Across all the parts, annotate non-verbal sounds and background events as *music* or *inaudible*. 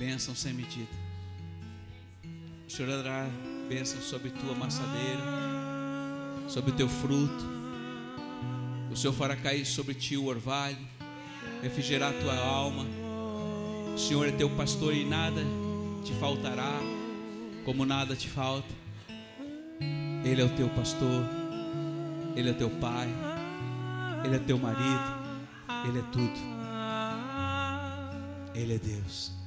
bênção sem medida. Senhor dará bênção sobre tua amassadeira, sobre teu fruto. O Senhor fará cair sobre ti o orvalho, refrigerar tua alma. O Senhor é teu pastor e nada te faltará, como nada te falta. Ele é o teu pastor, Ele é teu pai, Ele é teu marido, Ele é tudo. Ele é Deus.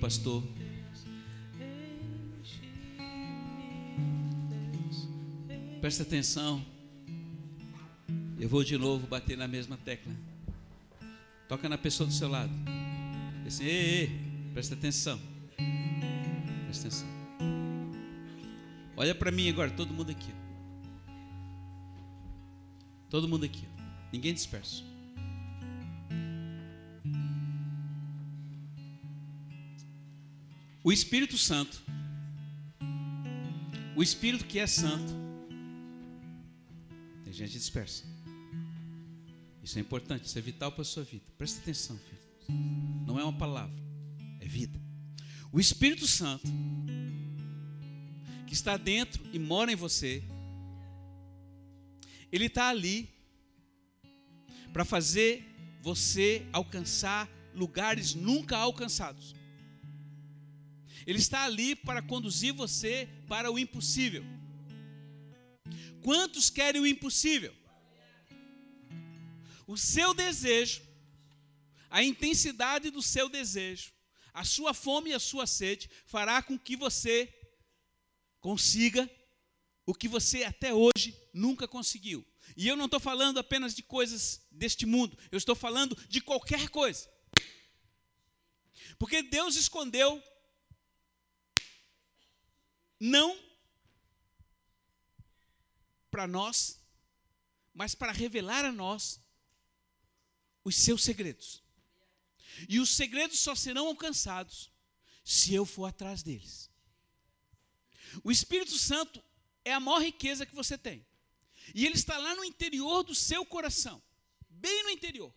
Pastor. Presta atenção. Eu vou de novo bater na mesma tecla. Toca na pessoa do seu lado. Assim, ei, ei, presta atenção. Presta atenção. Olha para mim agora, todo mundo aqui. Todo mundo aqui. Ninguém disperso. O Espírito Santo, o Espírito que é santo, tem gente dispersa. Isso é importante, isso é vital para a sua vida. Presta atenção, filho. Não é uma palavra, é vida. O Espírito Santo, que está dentro e mora em você, ele está ali para fazer você alcançar lugares nunca alcançados. Ele está ali para conduzir você para o impossível. Quantos querem o impossível? O seu desejo, a intensidade do seu desejo, a sua fome e a sua sede fará com que você consiga o que você até hoje nunca conseguiu. E eu não estou falando apenas de coisas deste mundo, eu estou falando de qualquer coisa. Porque Deus escondeu não para nós, mas para revelar a nós os seus segredos. E os segredos só serão alcançados se eu for atrás deles. O Espírito Santo é a maior riqueza que você tem. E ele está lá no interior do seu coração, bem no interior.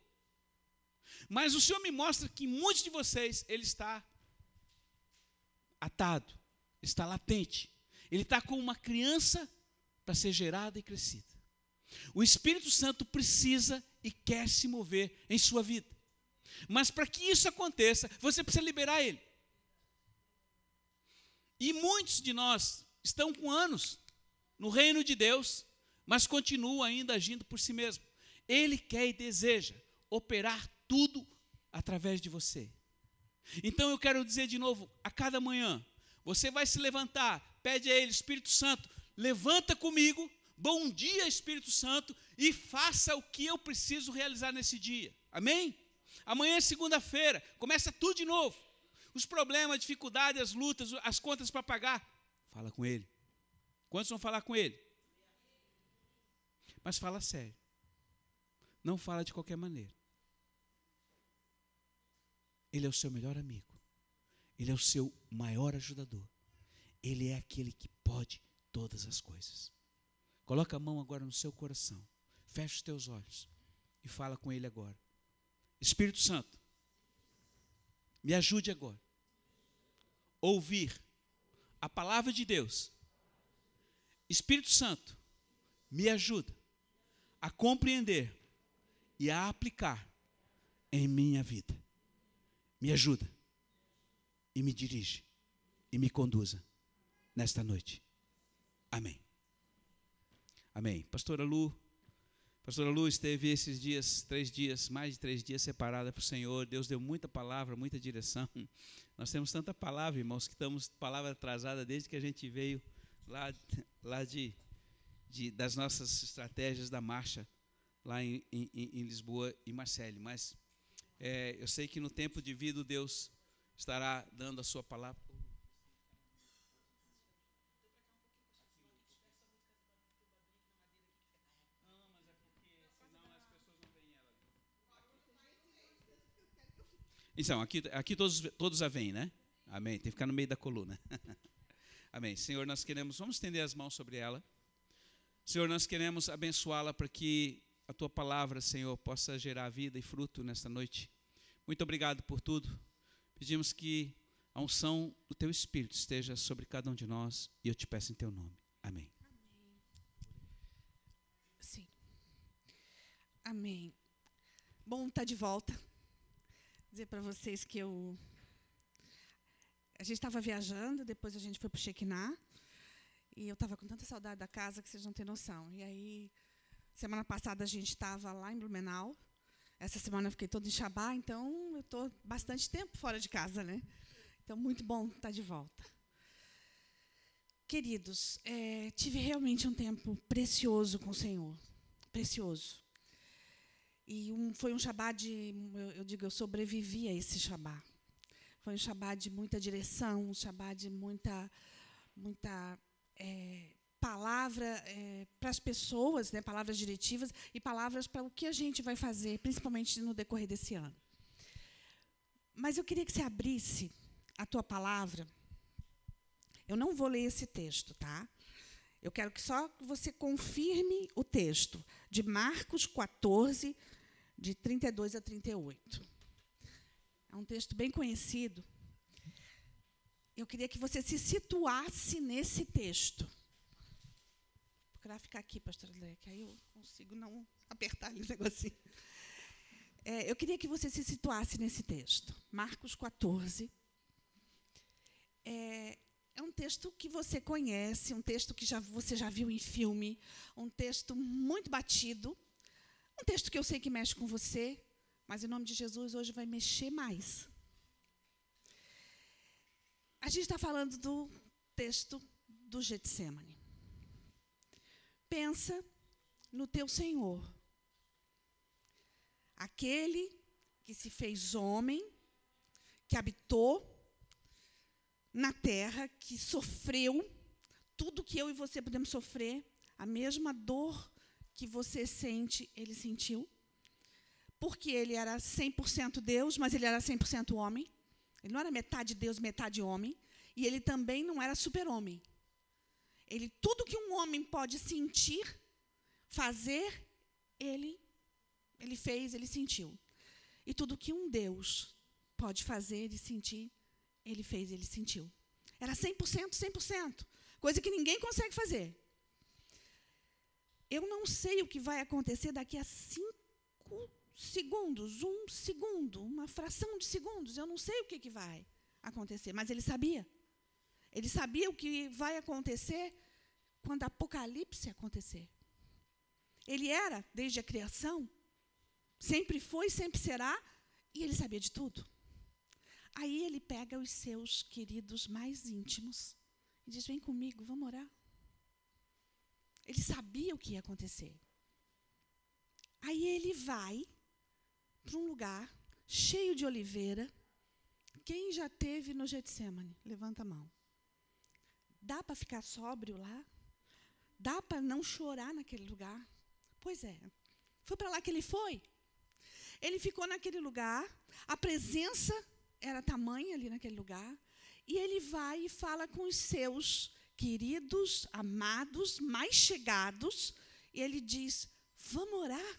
Mas o Senhor me mostra que muitos de vocês ele está atado, está latente. Ele está com uma criança para ser gerada e crescida. O Espírito Santo precisa e quer se mover em sua vida. Mas para que isso aconteça, você precisa liberar ele. E muitos de nós estão com anos no reino de Deus, mas continuam ainda agindo por si mesmo. Ele quer e deseja operar tudo através de você. Então eu quero dizer de novo, a cada manhã, você vai se levantar, pede a Ele, Espírito Santo, levanta comigo, bom dia, Espírito Santo, e faça o que eu preciso realizar nesse dia. Amém? Amanhã é segunda-feira, começa tudo de novo. Os problemas, a dificuldade, as lutas, as contas para pagar, fala com Ele. Quantos vão falar com Ele? Mas fala sério. Não fala de qualquer maneira. Ele é o seu melhor amigo. Ele é o seu maior ajudador. Ele é aquele que pode todas as coisas. Coloca a mão agora no seu coração. Fecha os teus olhos e fala com ele agora. Espírito Santo, me ajude agora. Ouvir a palavra de Deus. Espírito Santo, me ajuda a compreender e a aplicar em minha vida. Me ajuda e me dirige e me conduza nesta noite. Amém. Amém. Pastora Lu, Pastora Lu esteve esses dias, três dias, mais de três dias separada para o Senhor. Deus deu muita palavra, muita direção. *laughs* Nós temos tanta palavra, irmãos, que estamos palavra atrasada desde que a gente veio lá, lá de, de das nossas estratégias da marcha lá em, em, em Lisboa e Marcele. Mas é, eu sei que no tempo devido Deus estará dando a sua palavra. Então, aqui, aqui todos, todos a veem, né? Amém. Tem que ficar no meio da coluna. *laughs* Amém. Senhor, nós queremos, vamos estender as mãos sobre ela. Senhor, nós queremos abençoá-la para que a tua palavra, Senhor, possa gerar vida e fruto nesta noite. Muito obrigado por tudo. Pedimos que a unção do teu Espírito esteja sobre cada um de nós e eu te peço em teu nome. Amém. Sim. Amém. Bom estar tá de volta dizer para vocês que eu. A gente estava viajando, depois a gente foi para o Shekinah, e eu estava com tanta saudade da casa que vocês não têm noção. E aí, semana passada a gente estava lá em Blumenau, essa semana eu fiquei toda em Shabá, então eu estou bastante tempo fora de casa, né? Então, muito bom estar tá de volta. Queridos, é, tive realmente um tempo precioso com o Senhor. Precioso. E um, foi um Shabá de, eu, eu, digo, eu sobrevivi a esse Shabá. Foi um Shabá de muita direção, um Shabá de muita, muita é, palavra é, para as pessoas, né, palavras diretivas e palavras para o que a gente vai fazer, principalmente no decorrer desse ano. Mas eu queria que você abrisse a tua palavra. Eu não vou ler esse texto, tá? Eu quero que só você confirme o texto de Marcos 14, de 32 a 38. É um texto bem conhecido. Eu queria que você se situasse nesse texto. Procurar ficar aqui, pastor Lé, que aí eu consigo não apertar ali o negocinho. É, eu queria que você se situasse nesse texto. Marcos 14. É, é um texto que você conhece, um texto que já, você já viu em filme, um texto muito batido, um texto que eu sei que mexe com você, mas em nome de Jesus hoje vai mexer mais. A gente está falando do texto do Getsemane. Pensa no teu Senhor, aquele que se fez homem, que habitou na terra, que sofreu tudo que eu e você podemos sofrer, a mesma dor que você sente, ele sentiu. Porque ele era 100% Deus, mas ele era 100% homem. Ele não era metade Deus, metade homem. E ele também não era super-homem. Ele, tudo que um homem pode sentir, fazer, ele, ele fez, ele sentiu. E tudo que um Deus pode fazer e sentir, ele fez, ele sentiu. Era 100%, 100%. Coisa que ninguém consegue fazer. Eu não sei o que vai acontecer daqui a cinco segundos, um segundo, uma fração de segundos. Eu não sei o que, que vai acontecer, mas ele sabia. Ele sabia o que vai acontecer quando Apocalipse acontecer. Ele era, desde a criação, sempre foi, sempre será, e ele sabia de tudo. Aí ele pega os seus queridos mais íntimos e diz: Vem comigo, vamos orar. Ele sabia o que ia acontecer. Aí ele vai para um lugar cheio de oliveira. Quem já teve no Getsemane? Levanta a mão. Dá para ficar sóbrio lá? Dá para não chorar naquele lugar? Pois é. Foi para lá que ele foi. Ele ficou naquele lugar, a presença era tamanha ali naquele lugar, e ele vai e fala com os seus queridos, amados, mais chegados, e ele diz: Vamos orar?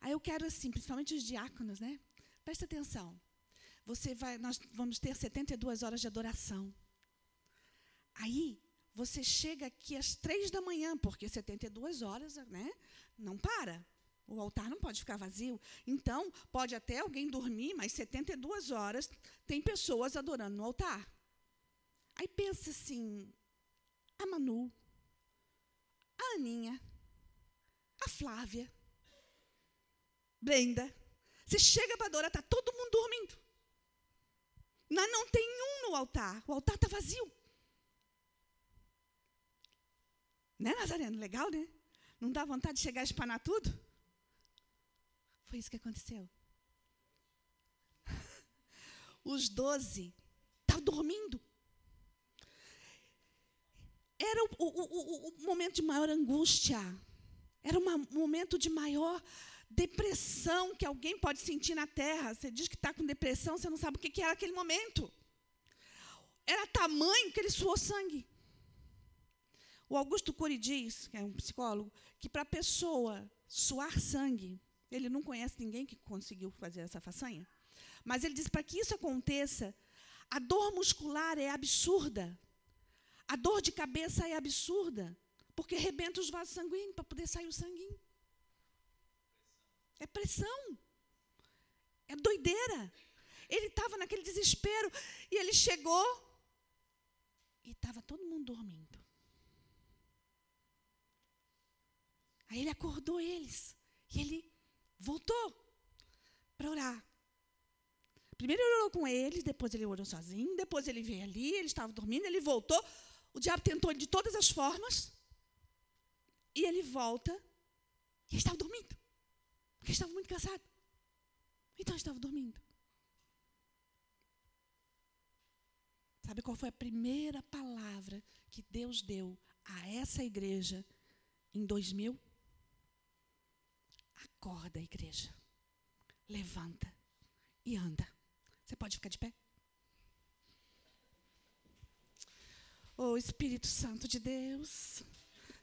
Aí eu quero assim, principalmente os diáconos, né? Presta atenção. Você vai, nós vamos ter 72 horas de adoração. Aí você chega aqui às três da manhã, porque 72 horas, né? Não para. O altar não pode ficar vazio. Então, pode até alguém dormir, mas 72 horas tem pessoas adorando no altar. Aí pensa assim, a Manu, a Aninha, a Flávia, Brenda. Você chega para adorar, está todo mundo dormindo. Mas não tem um no altar. O altar está vazio. Né, Nazareno? Legal, né? Não dá vontade de chegar a espanar tudo? Foi isso que aconteceu. *laughs* Os doze estavam dormindo. Era o, o, o, o, momento de maior angústia. Era um momento de maior depressão que alguém pode sentir na terra. Você diz que está com depressão, você não sabe o que, que era aquele momento. Era tamanho que ele suou sangue. O Augusto Cury diz, que é um psicólogo, que para a pessoa suar sangue, ele não conhece ninguém que conseguiu fazer essa façanha, mas ele diz para que isso aconteça, a dor muscular é absurda. A dor de cabeça é absurda, porque rebenta os vasos sanguíneos para poder sair o sanguinho. É pressão. É doideira. Ele estava naquele desespero e ele chegou e estava todo mundo dormindo. Aí ele acordou eles e ele voltou para orar. Primeiro ele orou com eles, depois ele orou sozinho, depois ele veio ali, ele estava dormindo, ele voltou. O diabo tentou de todas as formas. E ele volta e ele estava dormindo. Porque estava muito cansado. Então ele estava dormindo. Sabe qual foi a primeira palavra que Deus deu a essa igreja em 2000? Acorda, igreja. Levanta e anda. Você pode ficar de pé? Oh Espírito Santo de Deus.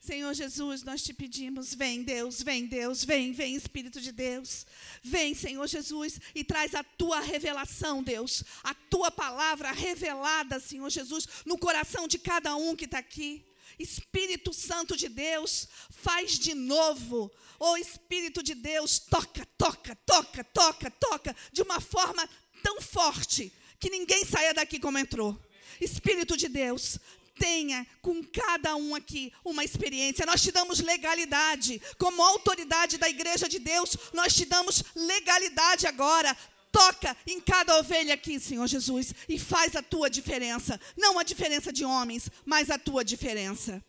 Senhor Jesus, nós te pedimos, vem Deus, vem Deus, vem, vem Espírito de Deus. Vem, Senhor Jesus, e traz a tua revelação, Deus, a tua palavra revelada, Senhor Jesus, no coração de cada um que está aqui. Espírito Santo de Deus, faz de novo. Oh Espírito de Deus, toca, toca, toca, toca, toca, de uma forma tão forte que ninguém saia daqui como entrou. Espírito de Deus, tenha com cada um aqui uma experiência. Nós te damos legalidade, como autoridade da igreja de Deus, nós te damos legalidade agora. Toca em cada ovelha aqui, Senhor Jesus, e faz a tua diferença. Não a diferença de homens, mas a tua diferença.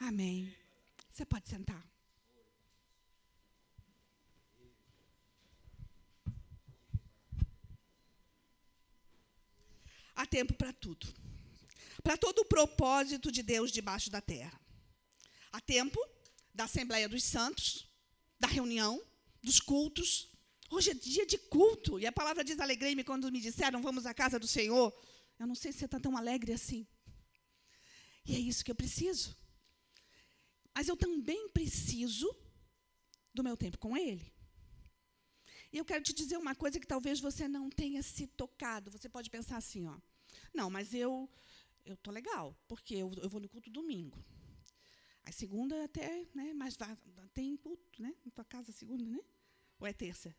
Amém. Você pode sentar. Há tempo para tudo para todo o propósito de Deus debaixo da terra. Há tempo da Assembleia dos Santos, da reunião, dos cultos. Hoje é dia de culto, e a palavra diz: Alegrei-me quando me disseram, vamos à casa do Senhor. Eu não sei se você está tão alegre assim. E é isso que eu preciso. Mas eu também preciso do meu tempo com Ele. E eu quero te dizer uma coisa que talvez você não tenha se tocado. Você pode pensar assim, ó. Não, mas eu eu tô legal, porque eu, eu vou no culto domingo. A segunda até, né, mas tem culto, né? Na tua casa segunda, né? Ou é terça?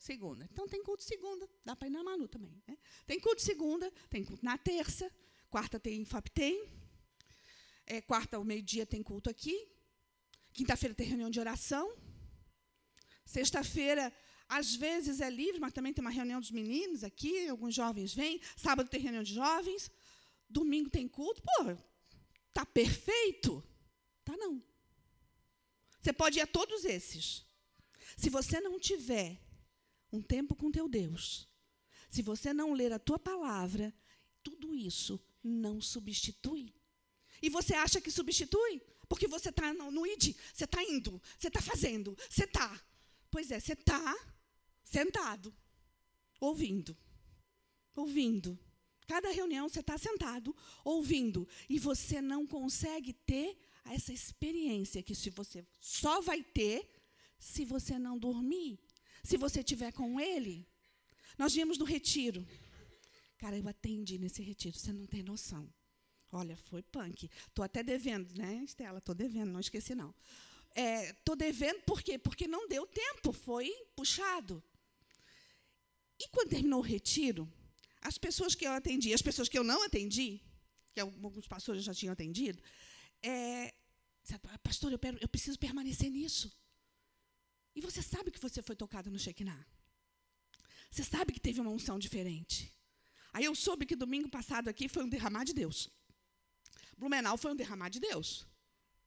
Segunda. Então tem culto segunda, dá para ir na Manu também, né? Tem culto segunda, tem culto na terça, quarta tem FAPTEM, é, quarta ao meio-dia tem culto aqui, quinta-feira tem reunião de oração, sexta-feira às vezes é livre, mas também tem uma reunião dos meninos aqui, alguns jovens vêm, sábado tem reunião de jovens, Domingo tem culto? Pô, tá perfeito? Tá não. Você pode ir a todos esses. Se você não tiver um tempo com teu Deus, se você não ler a tua palavra, tudo isso não substitui. E você acha que substitui? Porque você está no, no ID, você está indo, você está fazendo, você está. Pois é, você está sentado, ouvindo, ouvindo, Cada reunião você está sentado, ouvindo, e você não consegue ter essa experiência que se você só vai ter se você não dormir, se você estiver com ele. Nós viemos no retiro. Cara, eu atendi nesse retiro, você não tem noção. Olha, foi punk. Estou até devendo, né, Estela? Estou devendo, não esqueci, não. Estou é, devendo por quê? Porque não deu tempo, foi puxado. E quando terminou o retiro, as pessoas que eu atendi, as pessoas que eu não atendi, que alguns pastores já tinham atendido, é, pastor, eu, eu preciso permanecer nisso. E você sabe que você foi tocado no Shekinah. Você sabe que teve uma unção diferente. Aí eu soube que domingo passado aqui foi um derramar de Deus. Blumenau foi um derramar de Deus.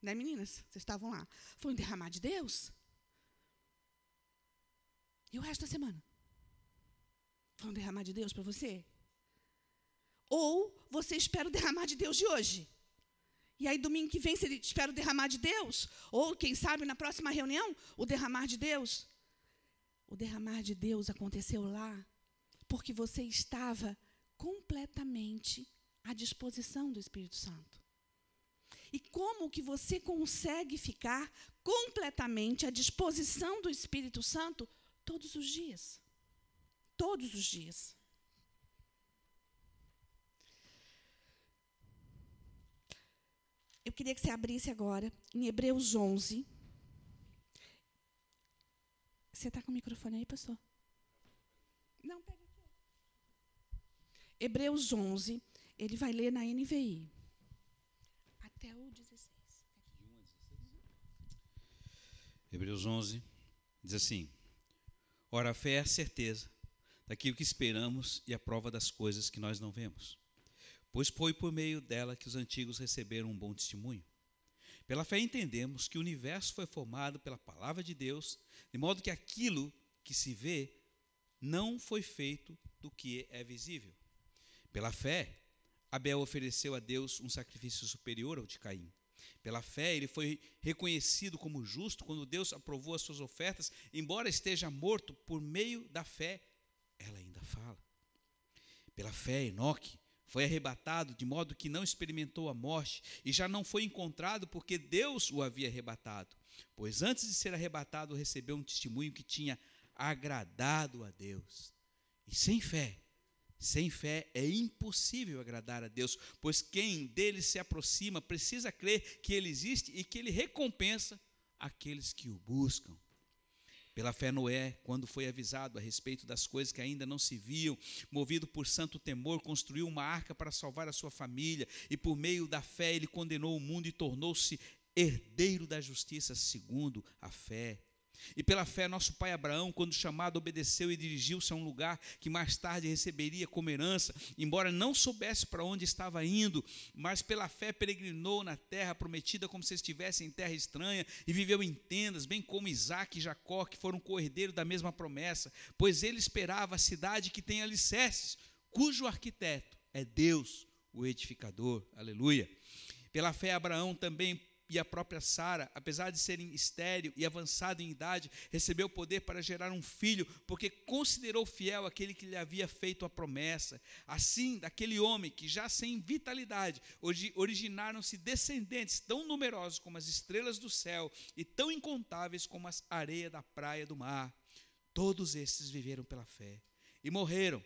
Né, meninas? Vocês estavam lá. Foi um derramar de Deus. E o resto da semana? Foi um derramar de Deus para você? Ou você espera o derramar de Deus de hoje? E aí, domingo que vem, você espera o derramar de Deus? Ou, quem sabe, na próxima reunião, o derramar de Deus? O derramar de Deus aconteceu lá porque você estava completamente à disposição do Espírito Santo. E como que você consegue ficar completamente à disposição do Espírito Santo todos os dias? Todos os dias. Eu queria que você abrisse agora em Hebreus 11. Você está com o microfone aí, pastor? Não, pega aqui. Hebreus 11, ele vai ler na NVI. Até o 16. Hebreus 11 diz assim: Ora, a fé é a certeza daquilo que esperamos e a prova das coisas que nós não vemos. Pois foi por meio dela que os antigos receberam um bom testemunho. Pela fé entendemos que o universo foi formado pela palavra de Deus, de modo que aquilo que se vê não foi feito do que é visível. Pela fé, Abel ofereceu a Deus um sacrifício superior ao de Caim. Pela fé, ele foi reconhecido como justo quando Deus aprovou as suas ofertas, embora esteja morto, por meio da fé, ela ainda fala. Pela fé, Enoque foi arrebatado de modo que não experimentou a morte e já não foi encontrado porque Deus o havia arrebatado. Pois antes de ser arrebatado, recebeu um testemunho que tinha agradado a Deus. E sem fé, sem fé é impossível agradar a Deus, pois quem dele se aproxima precisa crer que ele existe e que ele recompensa aqueles que o buscam. Pela fé, Noé, quando foi avisado a respeito das coisas que ainda não se viam, movido por santo temor, construiu uma arca para salvar a sua família, e por meio da fé ele condenou o mundo e tornou-se herdeiro da justiça segundo a fé. E pela fé, nosso pai Abraão, quando chamado, obedeceu e dirigiu-se a um lugar que mais tarde receberia como herança, embora não soubesse para onde estava indo, mas pela fé peregrinou na terra prometida como se estivesse em terra estranha e viveu em tendas, bem como Isaac e Jacó, que foram cordeiros da mesma promessa, pois ele esperava a cidade que tem alicerces, cujo arquiteto é Deus, o edificador. Aleluia. Pela fé, Abraão também e a própria Sara, apesar de serem estéril e avançado em idade, recebeu poder para gerar um filho, porque considerou fiel aquele que lhe havia feito a promessa. Assim, daquele homem que já sem vitalidade, originaram-se descendentes tão numerosos como as estrelas do céu e tão incontáveis como as areias da praia do mar. Todos esses viveram pela fé e morreram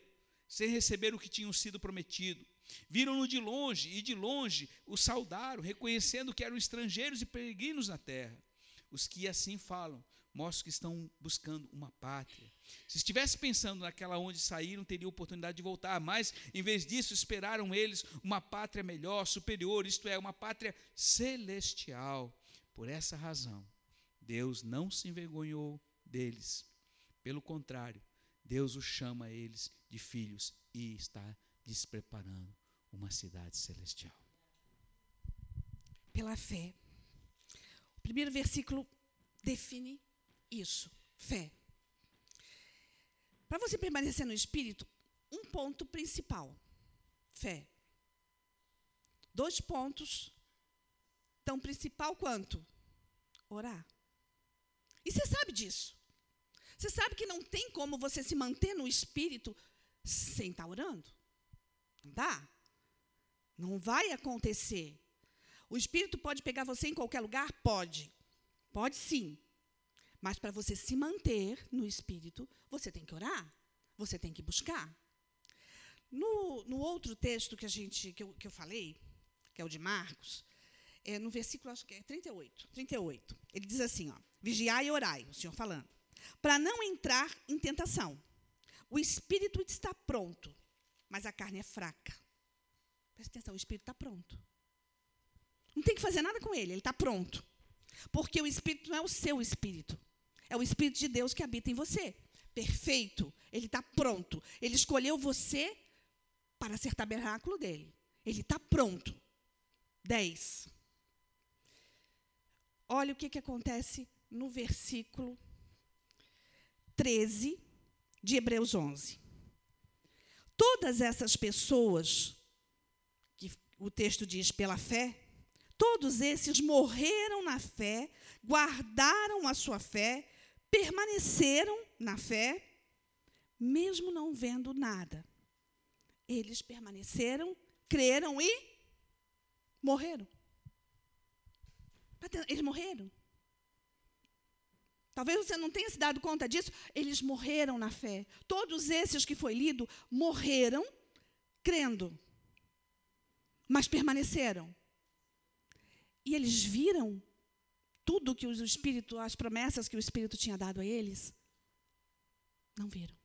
sem receber o que tinham sido prometido Viram-no de longe e de longe o saudaram, reconhecendo que eram estrangeiros e peregrinos na terra. Os que assim falam mostram que estão buscando uma pátria. Se estivesse pensando naquela onde saíram, teria oportunidade de voltar, mas em vez disso esperaram eles uma pátria melhor, superior, isto é, uma pátria celestial. Por essa razão, Deus não se envergonhou deles. Pelo contrário, Deus os chama a eles de filhos e está despreparando uma cidade celestial. Pela fé. O primeiro versículo define isso: fé. Para você permanecer no espírito, um ponto principal: fé. Dois pontos, tão principal quanto orar. E você sabe disso. Você sabe que não tem como você se manter no espírito sem estar orando. Não dá? Não vai acontecer. O Espírito pode pegar você em qualquer lugar? Pode. Pode sim. Mas para você se manter no Espírito, você tem que orar. Você tem que buscar. No, no outro texto que, a gente, que, eu, que eu falei, que é o de Marcos, é no versículo, acho que é 38, 38. Ele diz assim, ó, vigiai e orai, o Senhor falando, para não entrar em tentação. O espírito está pronto, mas a carne é fraca. Presta atenção, o espírito está pronto. Não tem que fazer nada com ele, ele está pronto. Porque o espírito não é o seu espírito, É o Espírito de Deus que habita em você. Perfeito. Ele está pronto. Ele escolheu você para ser tabernáculo dele. Ele está pronto. 10. Olha o que, que acontece no versículo 13 de Hebreus 11. Todas essas pessoas, que o texto diz pela fé, todos esses morreram na fé, guardaram a sua fé, permaneceram na fé, mesmo não vendo nada. Eles permaneceram, creram e morreram. Eles morreram. Talvez você não tenha se dado conta disso, eles morreram na fé. Todos esses que foi lido morreram crendo, mas permaneceram. E eles viram tudo que o Espírito, as promessas que o Espírito tinha dado a eles? Não viram.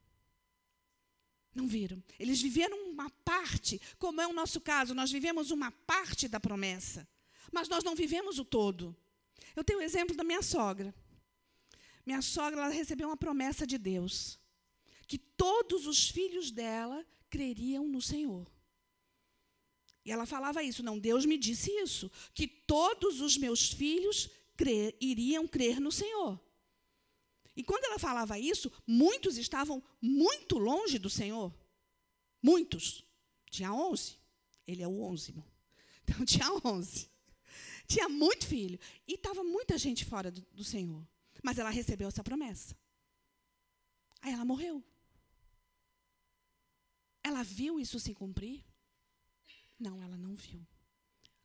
Não viram. Eles viveram uma parte, como é o nosso caso, nós vivemos uma parte da promessa, mas nós não vivemos o todo. Eu tenho o exemplo da minha sogra. Minha sogra recebeu uma promessa de Deus, que todos os filhos dela creriam no Senhor. E ela falava isso, não, Deus me disse isso, que todos os meus filhos crer, iriam crer no Senhor. E quando ela falava isso, muitos estavam muito longe do Senhor. Muitos. Tinha onze. Ele é o onze. Então *laughs* tinha onze. Tinha muito filho. E estava muita gente fora do, do Senhor. Mas ela recebeu essa promessa. Aí ela morreu. Ela viu isso se cumprir? Não, ela não viu.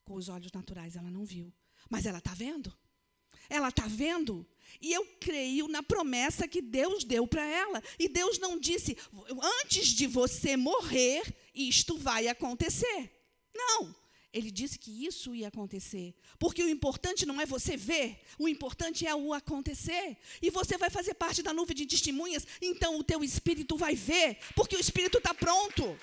Com os olhos naturais, ela não viu. Mas ela está vendo? Ela está vendo? E eu creio na promessa que Deus deu para ela. E Deus não disse, antes de você morrer, isto vai acontecer. Não. Ele disse que isso ia acontecer. Porque o importante não é você ver, o importante é o acontecer. E você vai fazer parte da nuvem de testemunhas, então o teu espírito vai ver, porque o espírito está pronto.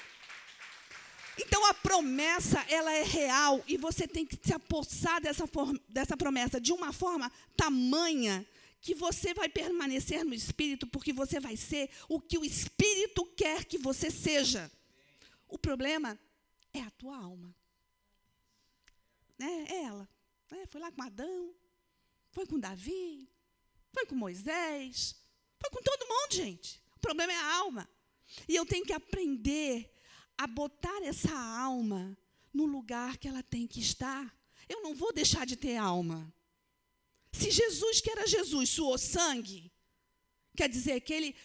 Então a promessa, ela é real e você tem que se apossar dessa, dessa promessa de uma forma tamanha que você vai permanecer no espírito porque você vai ser o que o espírito quer que você seja. O problema é a tua alma. É, é ela. É, foi lá com Adão, foi com Davi, foi com Moisés, foi com todo mundo, gente. O problema é a alma. E eu tenho que aprender a botar essa alma no lugar que ela tem que estar. Eu não vou deixar de ter alma. Se Jesus, que era Jesus, suou sangue, quer dizer que ele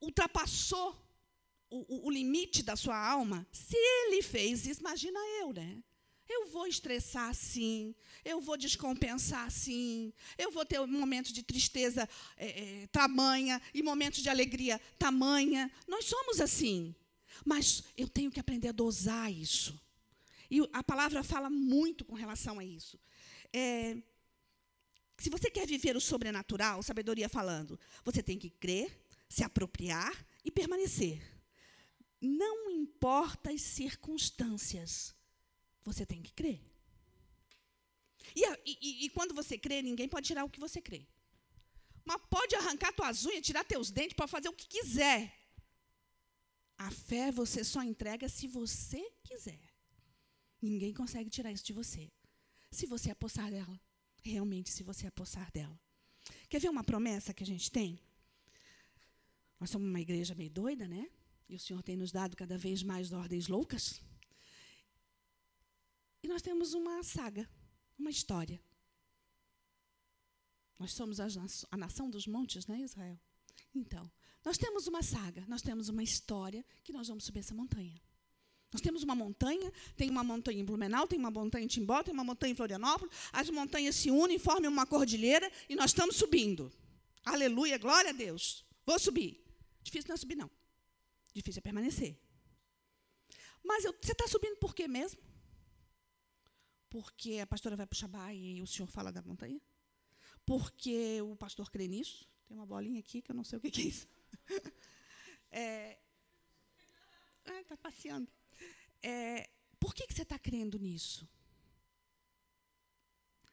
ultrapassou o, o, o limite da sua alma. Se ele fez isso, imagina eu, né? Eu vou estressar sim, eu vou descompensar sim, eu vou ter momentos de tristeza é, é, tamanha e momentos de alegria tamanha. Nós somos assim. Mas eu tenho que aprender a dosar isso. E a palavra fala muito com relação a isso. É, se você quer viver o sobrenatural, sabedoria falando, você tem que crer, se apropriar e permanecer. Não importa as circunstâncias, você tem que crer. E, e, e, quando você crê, ninguém pode tirar o que você crê. Mas pode arrancar tuas unhas, tirar teus dentes, pode fazer o que quiser. A fé você só entrega se você quiser. Ninguém consegue tirar isso de você. Se você apossar dela. Realmente, se você apossar dela. Quer ver uma promessa que a gente tem? Nós somos uma igreja meio doida, né? E o Senhor tem nos dado cada vez mais ordens loucas. E nós temos uma saga, uma história. Nós somos a, nação dos montes, né, Israel? Então, nós temos uma saga, nós temos uma história que nós vamos subir essa montanha. Nós temos uma montanha, tem uma montanha em Blumenau, tem uma montanha em Timbó, tem uma montanha em Florianópolis, as montanhas se unem, formam uma cordilheira e nós estamos subindo. Aleluia, glória a Deus. Vou subir. Difícil não é subir, não. Difícil é permanecer. Mas eu, você está subindo por quê mesmo? Porque a pastora vai para o Shabá e o senhor fala da montanha? Porque o pastor crê nisso? Tem uma bolinha aqui que eu não sei o que é isso. *laughs* é, está passeando. É, por que, que você está crendo nisso?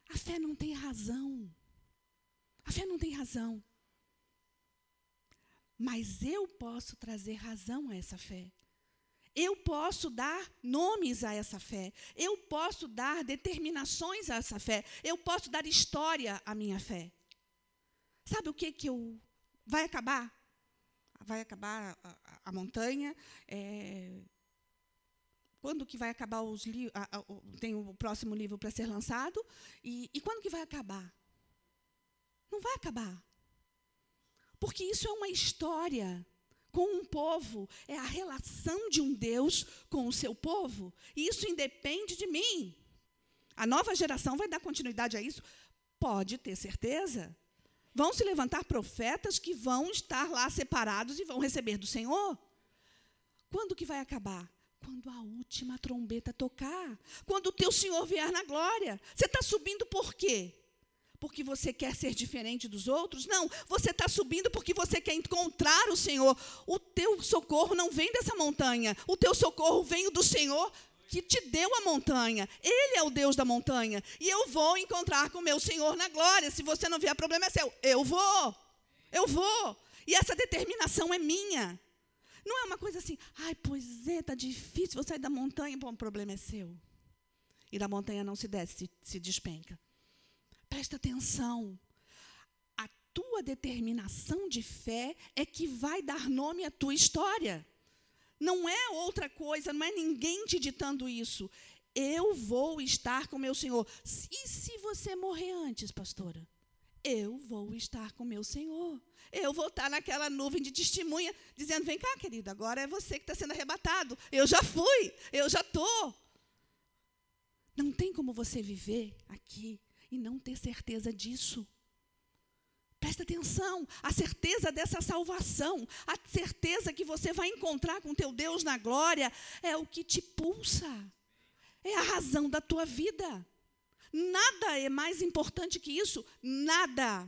A fé não tem razão. A fé não tem razão. Mas eu posso trazer razão a essa fé. Eu posso dar nomes a essa fé. Eu posso dar determinações a essa fé. Eu posso dar história à minha fé. Sabe o que que eu vai acabar? Vai acabar a, a, a montanha. é, quando que vai acabar os livros? Tem o próximo livro para ser lançado. E, e quando que vai acabar? Não vai acabar. Porque isso é uma história com um povo, é a relação de um Deus com o seu povo, e isso independe de mim. A nova geração vai dar continuidade a isso? Pode ter certeza. Vão se levantar profetas que vão estar lá separados e vão receber do Senhor. Quando que vai acabar? Quando a última trombeta tocar. Quando o teu Senhor vier na glória. Você está subindo por quê? Porque você quer ser diferente dos outros. Não, você está subindo porque você quer encontrar o Senhor. O teu socorro não vem dessa montanha. O teu socorro vem do Senhor que te deu a montanha. Ele é o Deus da montanha. E eu vou encontrar com o meu Senhor na glória. Se você não vier, problema é seu. Eu vou. Eu vou. E essa determinação é minha. Não é uma coisa assim, ai, pois é, está difícil, vou sair da montanha. Bom, o problema é seu. E da montanha não se desce, se, se despenca. Presta atenção. A tua determinação de fé é que vai dar nome à tua história. Não é outra coisa, não é ninguém te ditando isso. Eu vou estar com meu Senhor. E se você morrer antes, pastora? Eu vou estar com meu Senhor. Eu vou estar naquela nuvem de testemunha, dizendo: vem cá, querido, agora é você que está sendo arrebatado. Eu já fui, eu já estou. Não tem como você viver aqui e não ter certeza disso. Presta atenção, a certeza dessa salvação, a certeza que você vai encontrar com teu Deus na glória é o que te pulsa. É a razão da tua vida. Nada é mais importante que isso, nada.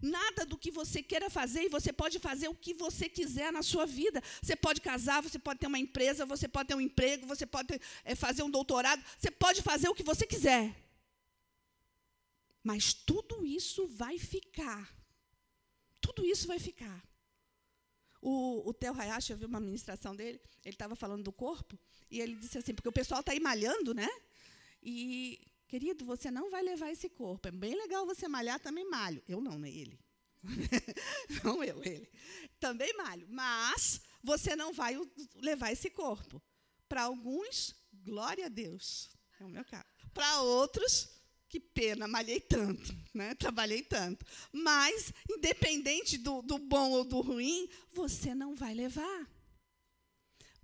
Nada do que você queira fazer, e você pode fazer o que você quiser na sua vida. Você pode casar, você pode ter uma empresa, você pode ter um emprego, você pode ter, é, fazer um doutorado, você pode fazer o que você quiser. Mas tudo isso vai ficar. Tudo isso vai ficar. O, o Theo Hayashi, eu vi uma ministração dele, ele estava falando do corpo, e ele disse assim, porque o pessoal está aí malhando, né? E, querido, você não vai levar esse corpo. É bem legal você malhar, também malho. Eu não, né? Ele. *laughs* não eu, ele. Também malho. Mas você não vai levar esse corpo. Para alguns, glória a Deus. É o meu caso. Para outros, que pena, malhei tanto, né? trabalhei tanto. Mas, independente do, do bom ou do ruim, você não vai levar.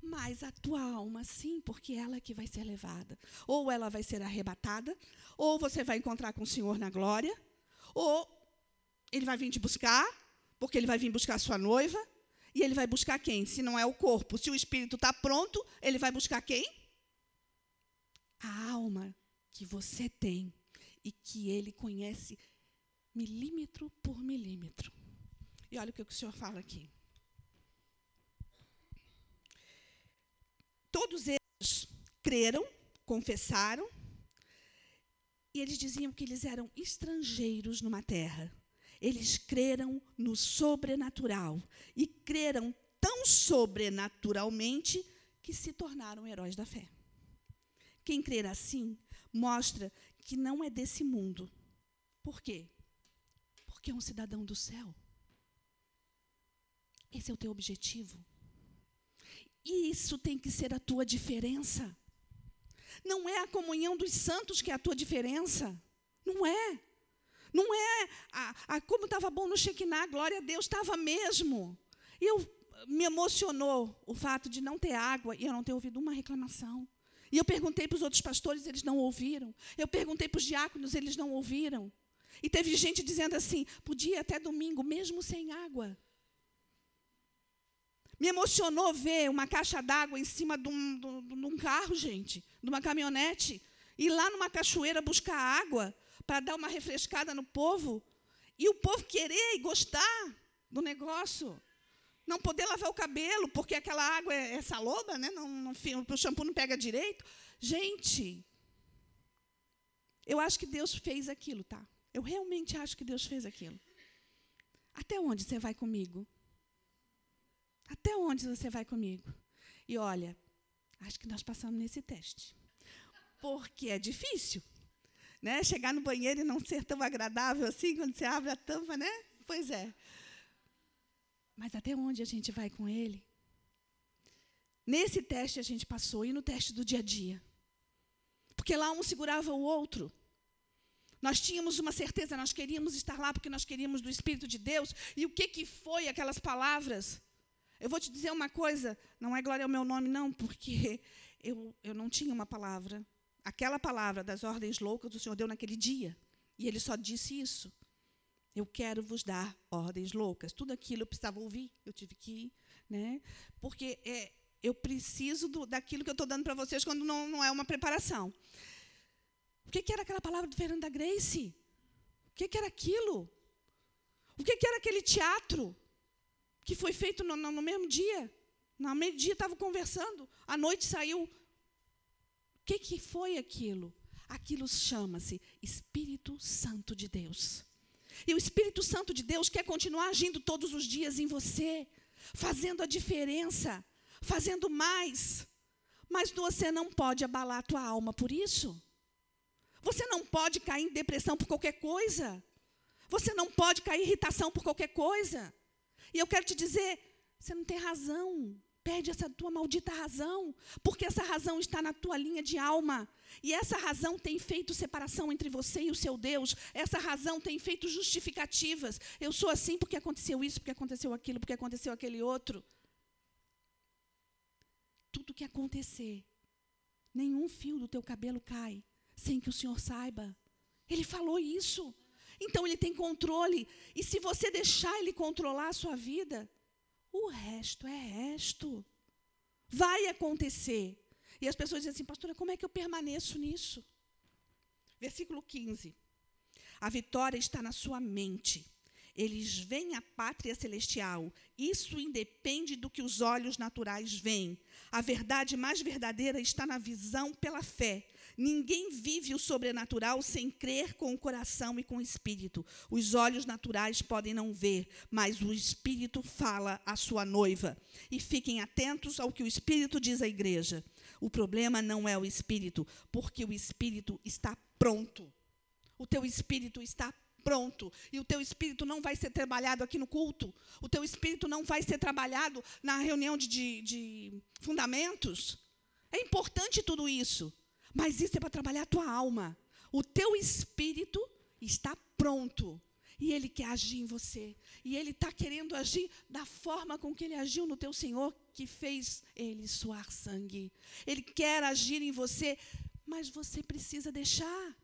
Mas a tua alma, sim, porque ela é que vai ser levada. Ou ela vai ser arrebatada, ou você vai encontrar com o Senhor na glória, ou ele vai vir te buscar, porque ele vai vir buscar a sua noiva, e ele vai buscar quem? Se não é o corpo. Se o espírito está pronto, ele vai buscar quem? A alma que você tem e que ele conhece milímetro por milímetro. E olha o que o Senhor fala aqui. Todos eles creram, confessaram, e eles diziam que eles eram estrangeiros numa terra. Eles creram no sobrenatural e creram tão sobrenaturalmente que se tornaram heróis da fé. Quem crer assim mostra que não é desse mundo. Por quê? Porque é um cidadão do céu. Esse é o teu objetivo. E isso tem que ser a tua diferença. Não é a comunhão dos santos que é a tua diferença. Não é. Não é a, a como estava bom no Shekinah, glória a Deus, estava mesmo. Eu me emocionou o fato de não ter água e eu não ter ouvido uma reclamação. E eu perguntei para os outros pastores, eles não ouviram. Eu perguntei para os diáconos, eles não ouviram. E teve gente dizendo assim: podia até domingo, mesmo sem água. Me emocionou ver uma caixa d'água em cima de um, de, um, carro, gente, de uma caminhonete. Ir lá numa cachoeira buscar água para dar uma refrescada no povo. E o povo querer e gostar do negócio não poder lavar o cabelo, porque aquela água é, é saloba, né? não, não, o shampoo não pega direito. Gente, eu acho que Deus fez aquilo, tá? Eu realmente acho que Deus fez aquilo. Até onde você vai comigo? Até onde você vai comigo? E olha, acho que nós passamos nesse teste. Porque é difícil. Né? Chegar no banheiro e não ser tão agradável assim quando você abre a tampa, né? Pois é. Mas até onde a gente vai com ele? Nesse teste a gente passou, e no teste do dia a dia. Porque lá um segurava o outro. Nós tínhamos uma certeza, nós queríamos estar lá porque nós queríamos do Espírito de Deus. E o que, que foi aquelas palavras? Eu vou te dizer uma coisa, não é glória ao meu nome, não, porque *laughs* eu, eu não tinha uma palavra. Aquela palavra das ordens loucas o Senhor deu naquele dia. E ele só disse isso. Eu quero vos dar ordens loucas. Tudo aquilo eu precisava ouvir, eu tive que ir. Né? Porque é, eu preciso do, daquilo que eu estou dando para vocês quando não, não é uma preparação. O que, que era aquela palavra do Fernando da Grace? O que, que era aquilo? O que, que era aquele teatro que foi feito no, no, no mesmo dia? No meio-dia estava conversando, à noite saiu. O que, que foi aquilo? Aquilo chama-se Espírito Santo de Deus. E o Espírito Santo de Deus quer continuar agindo todos os dias em você, fazendo a diferença fazendo mais. Mas você não pode abalar a tua alma por isso. Você não pode cair em depressão por qualquer coisa. Você não pode cair em irritação por qualquer coisa. E eu quero te dizer, você não tem razão. Perde essa tua maldita razão, porque essa razão está na tua linha de alma. E essa razão tem feito separação entre você e o seu Deus. Essa razão tem feito justificativas. Eu sou assim porque aconteceu isso, porque aconteceu aquilo, porque aconteceu aquele outro tudo que acontecer, nenhum fio do teu cabelo cai sem que o Senhor saiba. Ele falou isso. Então ele tem controle. E se você deixar ele controlar a sua vida, o resto é resto. Vai acontecer. E as pessoas dizem assim, pastora, como é que eu permaneço nisso? Versículo 15. A vitória está na sua mente. Eles veem a pátria celestial. Isso independe do que os olhos naturais veem. A verdade mais verdadeira está na visão pela fé. Ninguém vive o sobrenatural sem crer com o coração e com o espírito. Os olhos naturais podem não ver, mas o espírito fala à sua noiva. E fiquem atentos ao que o espírito diz à igreja. O problema não é o espírito, porque o espírito está pronto. O teu espírito está pronto. E o teu espírito não vai ser trabalhado aqui no culto. O teu espírito não vai ser trabalhado na reunião de, de, de fundamentos. É importante tudo isso. Mas isso é para trabalhar a tua alma. O teu espírito está pronto. E ele quer agir em você. E ele está querendo agir da forma com que ele agiu no teu Senhor, que fez ele suar sangue. Ele quer agir em você, mas você precisa deixar.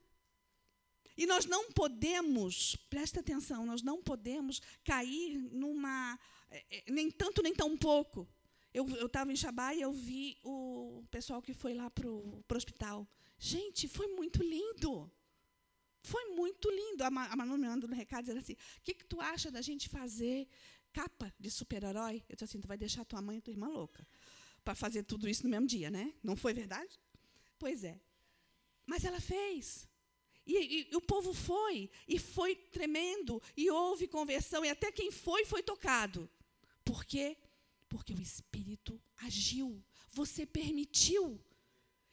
E nós não podemos, presta atenção, nós não podemos cair numa. É, é, nem tanto, nem tão pouco. Eu estava em Xabá e eu vi o pessoal que foi lá para o hospital. Gente, foi muito lindo. Foi muito lindo. A, Manu me mandou no recado dizendo assim: o que, que tu acha da gente fazer capa de super-herói? Eu disse assim: tu vai deixar tua mãe e tua irmã louca para fazer tudo isso no mesmo dia, né? Não foi verdade? Pois é. Mas ela fez. E, e, e, o povo foi, e foi tremendo, e houve conversão, e até quem foi, foi tocado. Por quê? Porque o Espírito agiu, você permitiu.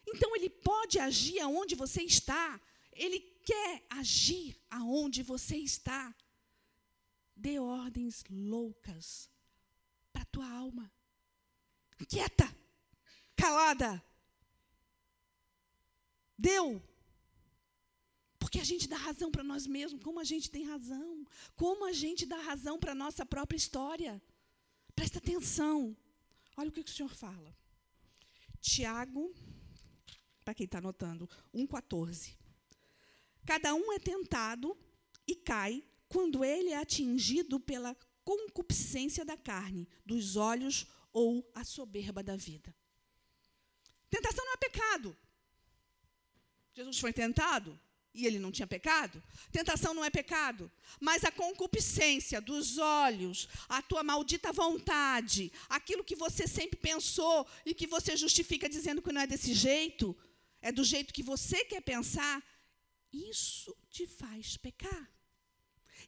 Então ele pode agir aonde você está, ele quer agir aonde você está. Dê ordens loucas para a tua alma. Quieta, calada. Deu porque a gente dá razão para nós mesmos, como a gente tem razão, como a gente dá razão para a nossa própria história. Presta atenção. Olha o que, o Senhor fala. Tiago, para quem está anotando, 1,14. Cada um é tentado e cai quando ele é atingido pela concupiscência da carne, dos olhos ou a soberba da vida. Tentação não é pecado. Jesus foi tentado? E ele não tinha pecado? Tentação não é pecado, mas a concupiscência dos olhos, a tua maldita vontade, aquilo que você sempre pensou e que você justifica dizendo que não é desse jeito, é do jeito que você quer pensar, isso te faz pecar.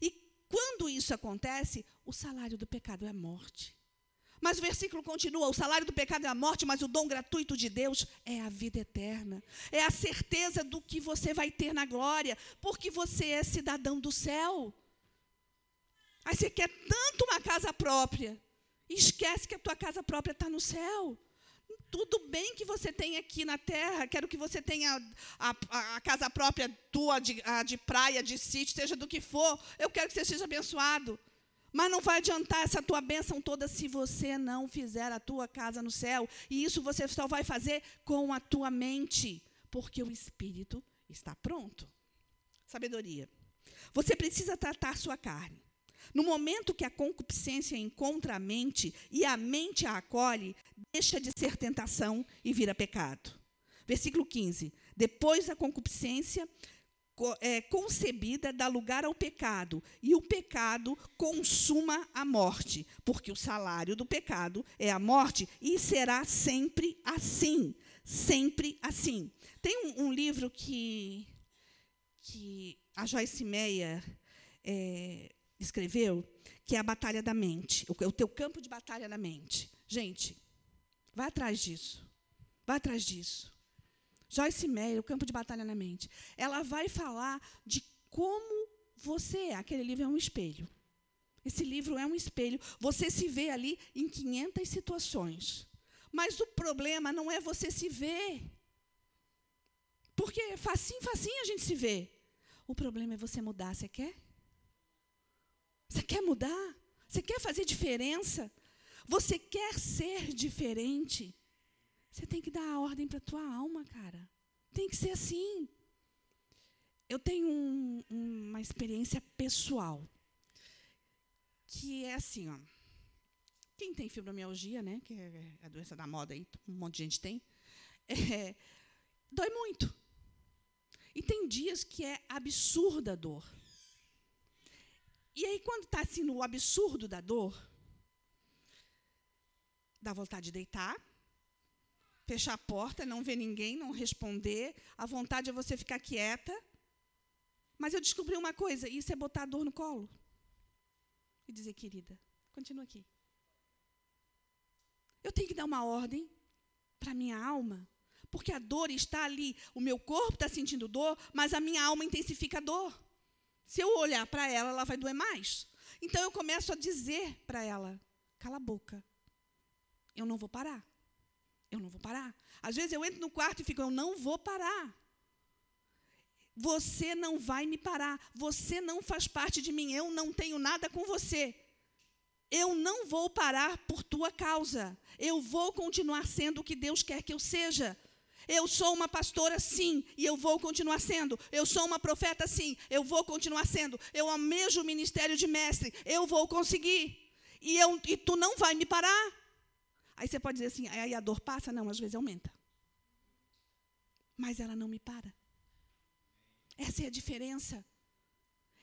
E quando isso acontece, o salário do pecado é a morte. Mas o versículo continua: o salário do pecado é a morte, mas o dom gratuito de Deus é a vida eterna. É a certeza do que você vai ter na glória, porque você é cidadão do céu. Aí você quer tanto uma casa própria, esquece que a tua casa própria está no céu. Tudo bem que você tem aqui na terra, quero que você tenha a, a, a casa própria tua, de, a, de praia, de sítio, seja do que for. Eu quero que você seja abençoado. Mas não vai adiantar essa tua bênção toda se você não fizer a tua casa no céu. E isso você só vai fazer com a tua mente, porque o espírito está pronto. Sabedoria. Você precisa tratar sua carne. No momento que a concupiscência encontra a mente e a mente a acolhe, deixa de ser tentação e vira pecado. Versículo 15. Depois da concupiscência é, concebida dá lugar ao pecado, e o pecado consuma a morte, porque o salário do pecado é a morte, e será sempre assim. Sempre assim. Tem um, um livro que, que a Joyce Meyer é, escreveu, que é a Batalha da Mente, o, o teu campo de batalha da mente. Gente, vai atrás disso. Vai atrás disso. Joyce Meyer, O Campo de Batalha na Mente. Ela vai falar de como você é. Aquele livro é um espelho. Esse livro é um espelho. Você se vê ali em 500 situações. Mas o problema não é você se ver. Porque facinho, facinho a gente se vê. O problema é você mudar. Você quer? Você quer mudar? Você quer fazer diferença? Você quer ser diferente? Você tem que dar a ordem para a tua alma, cara. Tem que ser assim. Eu tenho um, uma experiência pessoal. Que é assim, ó. Quem tem fibromialgia, né? Que é a doença da moda aí, um monte de gente tem. *laughs* É, dói muito. E tem dias que é absurda a dor. E aí, quando está assim no absurdo da dor, dá vontade de deitar, fechar a porta, não ver ninguém, não responder. A vontade é você ficar quieta. Mas eu descobri uma coisa: isso é botar a dor no colo. E dizer, querida, continua aqui. Eu tenho que dar uma ordem para a minha alma, porque a dor está ali. O meu corpo está sentindo dor, mas a minha alma intensifica a dor. Se eu olhar para ela, ela vai doer mais. Então eu começo a dizer para ela: cala a boca, eu não vou parar. Eu não vou parar. Às vezes eu entro no quarto e fico, eu não vou parar. Você não vai me parar. Você não faz parte de mim. Eu não tenho nada com você. Eu não vou parar por tua causa. Eu vou continuar sendo o que Deus quer que eu seja. Eu sou uma pastora, sim, e eu vou continuar sendo. Eu sou uma profeta, sim, eu vou continuar sendo. Eu amejo o ministério de mestre, eu vou conseguir. E, eu, e tu não vai me parar. Aí você pode dizer assim, aí a dor passa? Não, às vezes aumenta. Mas ela não me para. Essa é a diferença.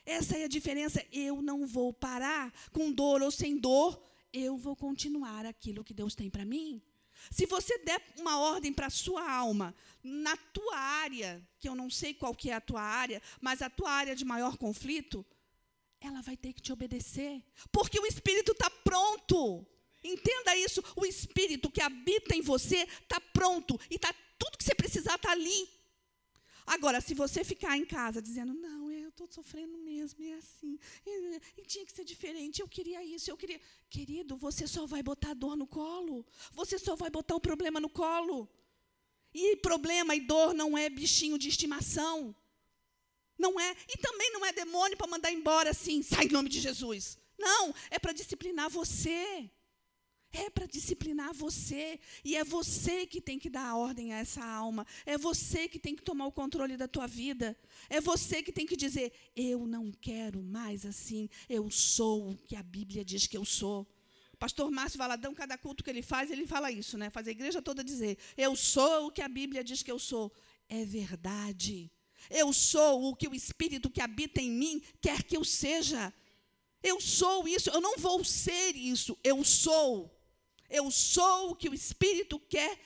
Essa é a diferença. Eu não vou parar com dor ou sem dor. Eu vou continuar aquilo que Deus tem para mim. Se você der uma ordem para a sua alma, na tua área, que eu não sei qual que é a tua área, mas a tua área de maior conflito, ela vai ter que te obedecer. Porque o Espírito está pronto. Entenda isso, o Espírito que habita em você está pronto e tá, tudo que você precisar está ali. Agora, se você ficar em casa dizendo, não, eu estou sofrendo mesmo, é assim, e, e, tinha que ser diferente, eu queria isso, eu queria. Querido, você só vai botar dor no colo, você só vai botar o problema no colo. E problema e dor não é bichinho de estimação. Não é. E também não é demônio para mandar embora assim, sai em nome de Jesus. Não, é para disciplinar você. É para disciplinar você. E é você que tem que dar a ordem a essa alma. É você que tem que tomar o controle da tua vida. É você que tem que dizer: eu não quero mais assim. Eu sou o que a Bíblia diz que eu sou. Pastor Márcio Valadão, cada culto que ele faz, ele fala isso, né? Faz a igreja toda dizer: Eu sou o que a Bíblia diz que eu sou. É verdade. Eu sou o que o Espírito que habita em mim quer que eu seja. Eu sou isso, eu não vou ser isso, eu sou. Eu sou o que o Espírito quer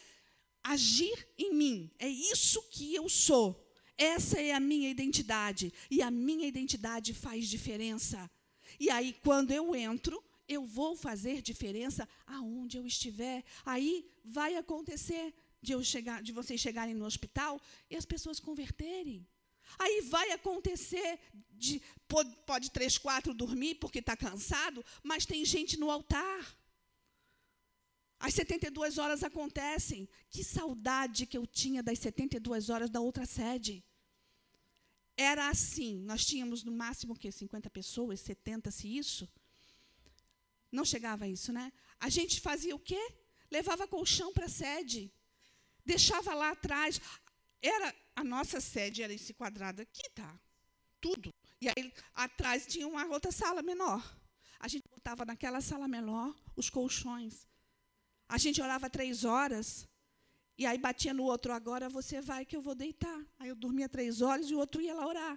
agir em mim. É isso que eu sou. Essa é a minha identidade. E a minha identidade faz diferença. E aí, quando eu entro, eu vou fazer diferença aonde eu estiver. Aí vai acontecer de, eu chegar, de vocês chegarem no hospital e as pessoas converterem. Aí vai acontecer de pode, pode três, quatro dormir porque está cansado, mas tem gente no altar. As 72 horas acontecem. Que saudade que eu tinha das 72 horas da outra sede. Era assim, nós tínhamos no máximo que 50 pessoas, 70 se isso. Não chegava a isso, né? A gente fazia o quê? Levava colchão para a sede. Deixava lá atrás. Era a nossa sede era esse quadrado aqui, tá? Tudo. E aí atrás tinha uma outra sala menor. A gente botava naquela sala menor os colchões. A gente orava três horas, e aí batia no outro, agora você vai que eu vou deitar. Aí eu dormia três horas e o outro ia lá orar.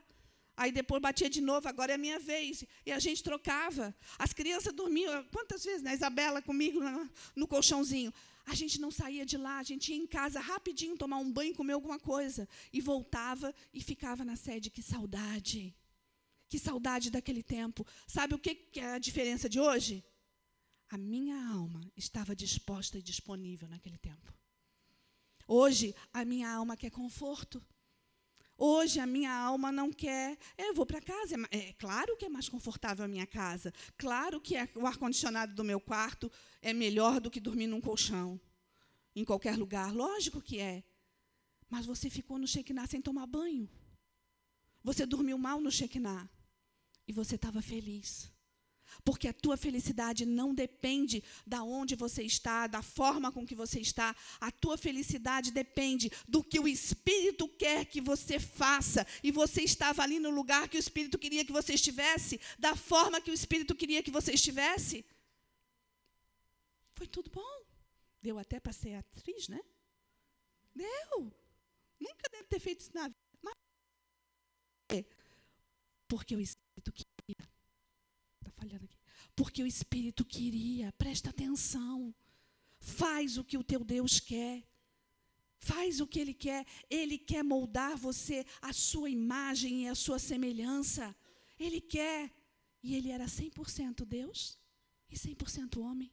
Aí depois batia de novo, agora é a minha vez. E a gente trocava. As crianças dormiam, quantas vezes, né? Isabela comigo no, no colchãozinho. A gente não saía de lá, a gente ia em casa rapidinho tomar um banho, comer alguma coisa. E voltava e ficava na sede. Que saudade. Que saudade daquele tempo. Sabe o que é a diferença de hoje? A minha alma estava disposta e disponível naquele tempo. Hoje, a minha alma quer conforto. Hoje a minha alma não quer. Eu vou para casa. É, é claro que é mais confortável a minha casa. Claro que é, o ar-condicionado do meu quarto é melhor do que dormir num colchão. Em qualquer lugar. Lógico que é. Mas você ficou no Shekinah sem tomar banho. Você dormiu mal no Shekinah. E você estava feliz. Porque a tua felicidade não depende da onde você está, da forma com que você está. A tua felicidade depende do que o Espírito quer que você faça. E você estava ali no lugar que o Espírito queria que você estivesse, da forma que o Espírito queria que você estivesse. Foi tudo bom. Deu até para ser atriz, né? Deu. Nunca deve ter feito isso na vida. Mas... Porque o Espírito queria aqui. Porque o Espírito queria, presta atenção. Faz o que o teu Deus quer. Faz o que Ele quer. Ele quer moldar você a sua imagem e a sua semelhança. Ele quer. E Ele era 100% Deus e 100% homem.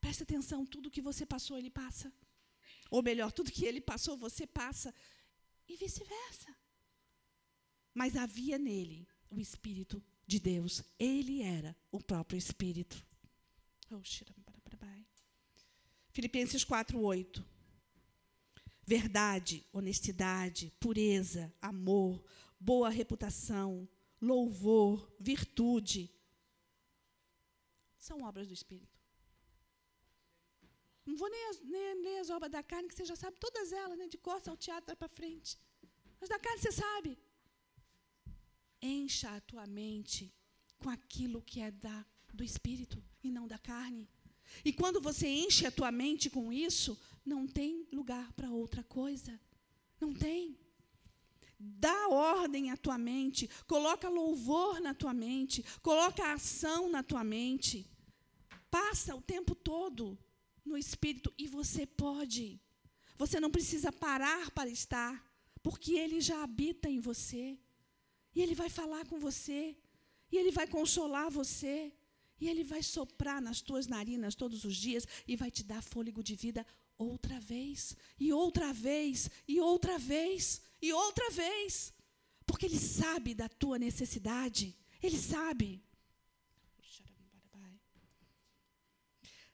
Presta atenção, tudo que você passou, Ele passa. Ou melhor, tudo que Ele passou, você passa. E vice-versa. Mas havia nele o Espírito de Deus. Ele era o próprio Espírito. Oh, Filipenses 4, 8. Verdade, honestidade, pureza, amor, boa reputação, louvor, virtude. São obras do Espírito. Não vou nem, nem ler as obras da carne, que você já sabe todas elas, né? de ao teatro para frente. Mas da carne você sabe. Encha a tua mente com aquilo que é da, do espírito e não da carne. E quando você enche a tua mente com isso, não tem lugar para outra coisa. Não tem. Dá ordem à tua mente, coloca louvor na tua mente, coloca ação na tua mente. Passa o tempo todo no espírito e você pode. Você não precisa parar para estar, porque ele já habita em você. E Ele vai falar com você. E Ele vai consolar você. E Ele vai soprar nas tuas narinas todos os dias e vai te dar fôlego de vida outra vez, e outra vez, e outra vez, e outra vez. Porque Ele sabe da tua necessidade. Ele sabe.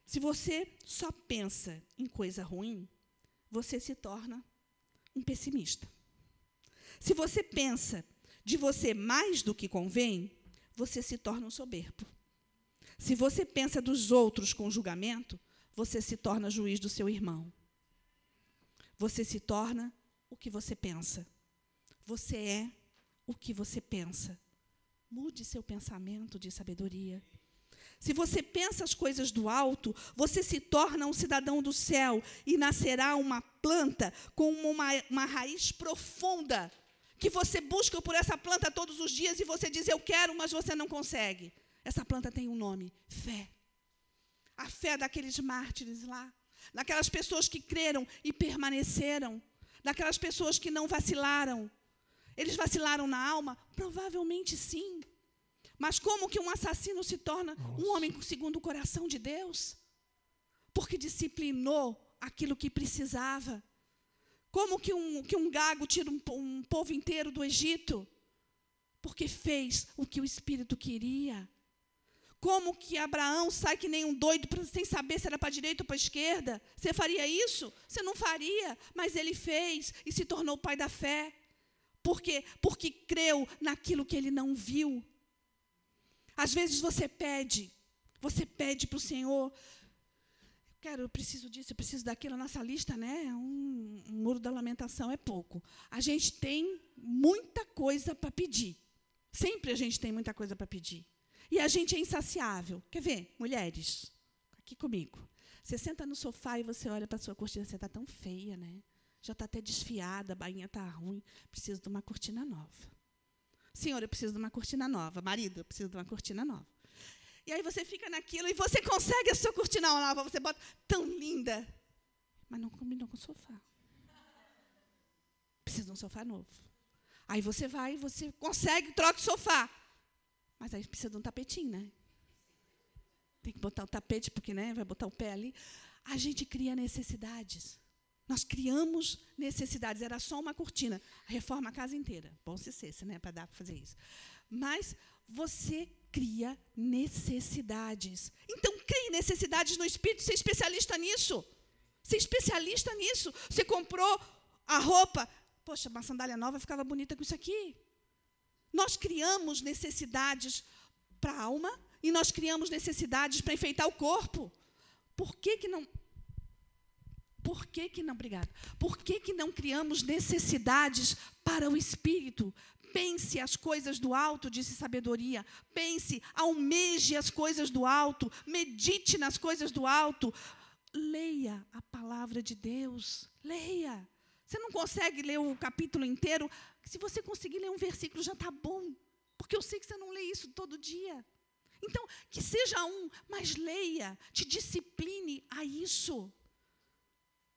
Se você só pensa em coisa ruim, você se torna um pessimista. Se você pensa de você mais do que convém, você se torna um soberbo. Se você pensa dos outros com julgamento, você se torna juiz do seu irmão. Você se torna o que você pensa. Você é o que você pensa. Mude seu pensamento de sabedoria. Se você pensa as coisas do alto, você se torna um cidadão do céu e nascerá uma planta com uma, uma raiz profunda que você busca por essa planta todos os dias e você diz eu quero, mas você não consegue. Essa planta tem um nome: fé. A fé daqueles mártires lá, daquelas pessoas que creram e permaneceram, daquelas pessoas que não vacilaram. Eles vacilaram na alma? Provavelmente sim. Mas como que um assassino se torna um homem segundo o coração de Deus? Porque disciplinou aquilo que precisava. Como que um, que um gago tira um, um povo inteiro do Egito? Porque fez o que o Espírito queria. Como que Abraão sai que nem um doido sem saber se era para a direita ou para a esquerda? Você faria isso? Você não faria, mas ele fez e se tornou pai da fé. Por quê? Porque creu naquilo que ele não viu. Às vezes você pede, você pede para o Senhor. Quero, eu preciso disso, eu preciso daquilo. A nossa lista, né? Um, um muro da lamentação é pouco. A gente tem muita coisa para pedir. Sempre a gente tem muita coisa para pedir. E a gente é insaciável. Quer ver, mulheres? Aqui comigo. Você senta no sofá e você olha para sua cortina, você está tão feia, né? Já está até desfiada, a bainha está ruim. Preciso de uma cortina nova. Senhor, eu preciso de uma cortina nova. Marido, eu preciso de uma cortina nova. E aí você fica naquilo e você consegue a sua cortina nova. Você bota tão linda. Mas não combinou com o sofá. Precisa de um sofá novo. Aí você vai, você consegue, troca o sofá. Mas aí precisa de um tapetinho, né? Tem que botar o tapete, porque né, vai botar o pé ali. A gente cria necessidades. Nós criamos necessidades. Era só uma cortina. Reforma a casa inteira. Bom se cesse, né? Para dar para fazer isso. Mas você cria necessidades. Então, crie necessidades no Espírito. Você é especialista nisso. Você é especialista nisso. Você comprou a roupa. Poxa, uma sandália nova ficava bonita com isso aqui. Nós criamos necessidades para a alma e nós criamos necessidades para enfeitar o corpo. Por que, que não. Por que, que não, obrigada. Por que, que não criamos necessidades para o espírito? Pense as coisas do alto, disse sabedoria. Pense, almeje as coisas do alto, medite nas coisas do alto. Leia a palavra de Deus. Leia. Você não consegue ler o capítulo inteiro. Se você conseguir ler um versículo, já está bom. Porque eu sei que você não lê isso todo dia. Então, que seja um, mas leia, te discipline a isso.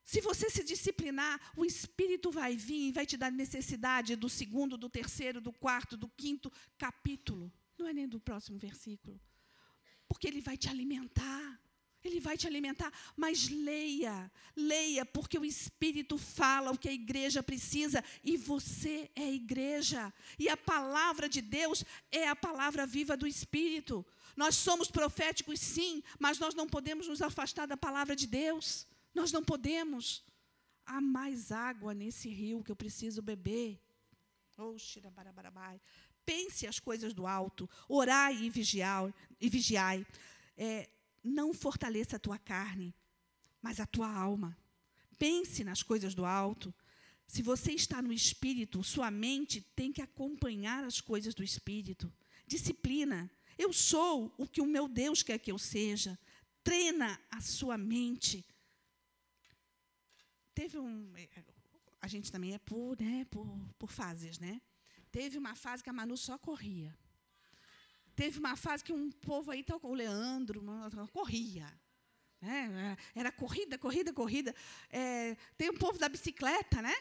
Se você se disciplinar, o Espírito vai vir e vai te dar necessidade do segundo, do terceiro, do quarto, do quinto capítulo. Não é nem do próximo versículo. Porque ele vai te alimentar. Ele vai te alimentar, mas leia, leia, porque o Espírito fala o que a igreja precisa e você é a igreja. E a palavra de Deus é a palavra viva do Espírito. Nós somos proféticos, sim, mas nós não podemos nos afastar da palavra de Deus. Nós não podemos. Há mais água nesse rio que eu preciso beber. Oh. Pense as coisas do alto, orai e vigiai. E vigiai. É, não fortaleça a tua carne, mas a tua alma. Pense nas coisas do alto. Se você está no espírito, sua mente tem que acompanhar as coisas do espírito. Disciplina. Eu sou o que o meu Deus quer que eu seja. Treina a sua mente. Teve um. A gente também é por, né, por, por fases, né? Teve uma fase que a Manu só corria. Teve uma fase que um povo aí, o Leandro, corria. Né? Era corrida, corrida, corrida. É, tem um povo da bicicleta, né?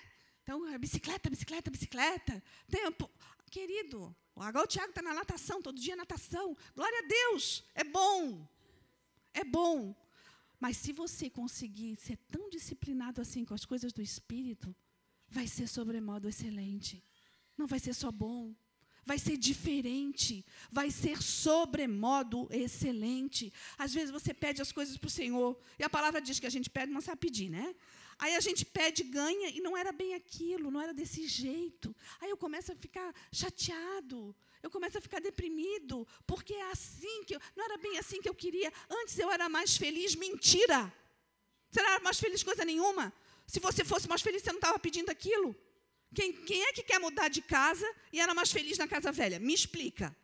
Então, é bicicleta, bicicleta, bicicleta. Tem um, po- querido, agora o Tiago está na natação, todo dia natação. Glória a Deus, é bom. É bom. Mas se você conseguir ser tão disciplinado assim com as coisas do Espírito, vai ser sobremodo excelente. Não vai ser só bom, vai ser diferente, vai ser sobremodo excelente. Às vezes você pede as coisas para o Senhor, e a palavra diz que a gente pede, não sabe pedir, né? Aí a gente pede, ganha, e não era bem aquilo, não era desse jeito. Aí eu começo a ficar chateado, eu começo a ficar deprimido, porque é assim que eu, não era bem assim que eu queria. Antes eu era mais feliz, mentira. Você não era mais feliz coisa nenhuma. Se você fosse mais feliz, você não estava pedindo aquilo. Quem, quem é que quer mudar de casa e era mais feliz na casa velha? Me explica.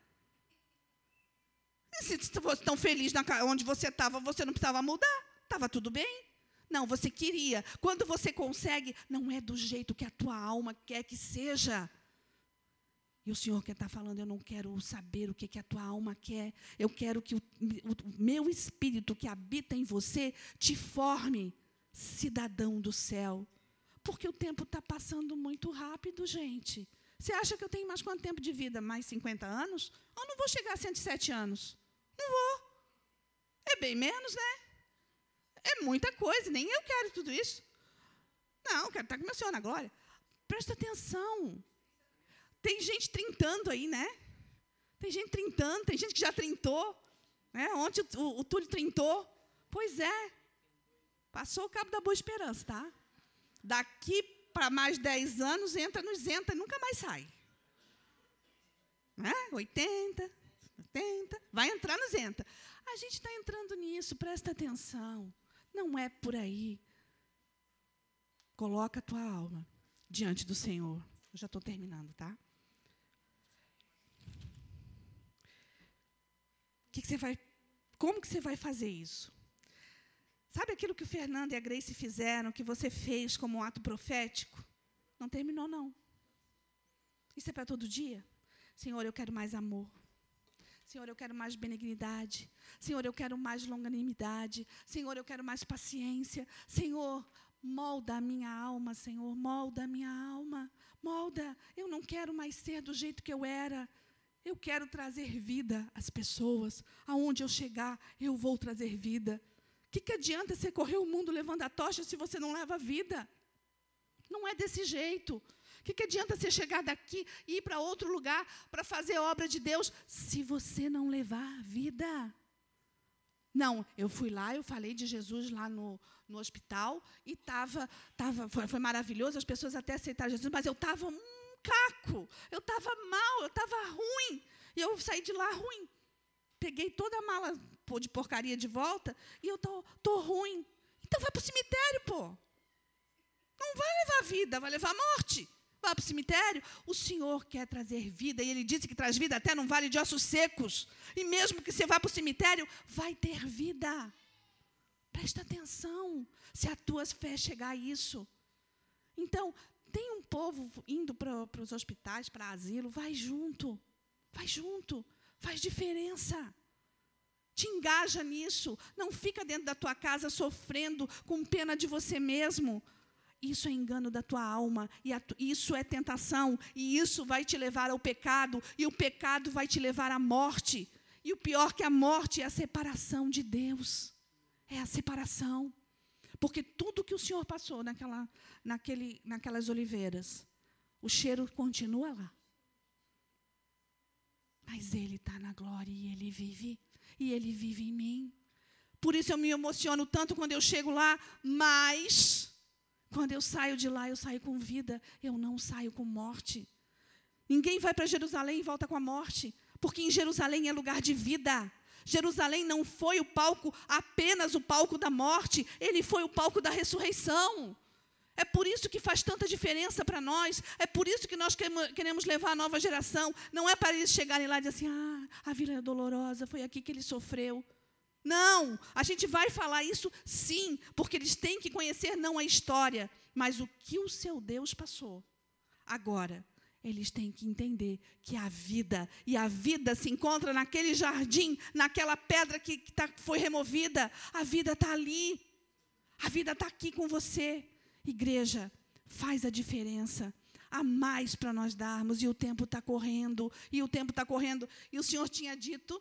E se você fosse tão feliz na, onde você estava, você não precisava mudar. Estava tudo bem. Não, você queria. Quando você consegue, não é do jeito que a tua alma quer que seja. O Senhor que está falando, eu não quero saber o que, que a tua alma quer. Eu quero que o, o meu espírito que habita em você te forme cidadão do céu. Porque o tempo está passando muito rápido, gente. Você acha que eu tenho mais quanto tempo de vida? Mais 50 anos? Eu não vou chegar a 107 anos. Não vou. É bem menos, né? É muita coisa, nem eu quero tudo isso. Não, eu quero estar com meu Senhor na glória. Presta atenção. Tem gente trintando aí, né? Tem gente trintando, tem gente que já trintou. Né? Ontem o, o, o Túlio trintou. Pois é. Passou o cabo da boa esperança, tá? Daqui para mais 10 anos, entra nos entra e nunca mais sai. Né? 80, 80, vai entrar nos entra. A gente está entrando nisso, presta atenção. Não é por aí. Coloca a tua alma diante do Senhor. Eu já estou terminando, tá? Que que você vai, como que você vai fazer isso? Sabe aquilo que o Fernando e a Grace fizeram, que você fez como um ato profético? Não terminou, não. Isso é para todo dia? Senhor, eu quero mais amor. Senhor, eu quero mais benignidade. Senhor, eu quero mais longanimidade. Senhor, eu quero mais paciência. Senhor, molda a minha alma, Senhor, molda a minha alma. Molda. Eu não quero mais ser do jeito que eu era. Eu quero trazer vida às pessoas. Aonde eu chegar, eu vou trazer vida. O que, que adianta você correr o mundo levando a tocha se você não leva vida? Não é desse jeito. O que, que adianta você chegar daqui e ir para outro lugar para fazer obra de Deus se você não levar a vida? Não, eu fui lá, eu falei de Jesus lá no, no hospital e tava, tava, foi, foi maravilhoso, as pessoas até aceitaram Jesus, mas eu estava caco, eu estava mal, eu estava ruim. E eu saí de lá ruim. Peguei toda a mala de porcaria de volta e eu tô, tô ruim. Então vai para o cemitério, pô. Não vai levar vida, vai levar morte. Vai para o cemitério. O Senhor quer trazer vida, e Ele disse que traz vida até num vale de ossos secos. E mesmo que você vá para o cemitério, vai ter vida. Presta atenção, se a tua fé chegar a isso. Então, tem um povo indo para os hospitais, para asilo, vai junto. Vai junto. Faz diferença. Te engaja nisso. Não fica dentro da tua casa sofrendo com pena de você mesmo. Isso é engano da tua alma, e tu, isso é tentação, e isso vai te levar ao pecado, e o pecado vai te levar à morte. E o pior que a morte é a separação de Deus. É a separação. Porque tudo que o Senhor passou naquela, naquele, naquelas oliveiras, o cheiro continua lá. Mas Ele está na glória e Ele vive. E Ele vive em mim. Por isso eu me emociono tanto quando eu chego lá, mas quando eu saio de lá, eu saio com vida, eu não saio com morte. Ninguém vai para Jerusalém e volta com a morte, porque em Jerusalém é lugar de vida. Jerusalém não foi o palco, apenas o palco da morte, ele foi o palco da ressurreição. É por isso que faz tanta diferença para nós. É por isso que nós queremos levar a nova geração. Não é para eles chegarem lá e dizer assim: ah, a vila é dolorosa, foi aqui que ele sofreu. Não, a gente vai falar isso sim, porque eles têm que conhecer não a história, mas o que o seu Deus passou. Agora, eles têm que entender que a vida, e a vida se encontra naquele jardim, naquela pedra que, que tá, foi removida. A vida está ali. A vida está aqui com você. Igreja, faz a diferença. Há mais para nós darmos, e o tempo está correndo, e o tempo está correndo. E o Senhor tinha dito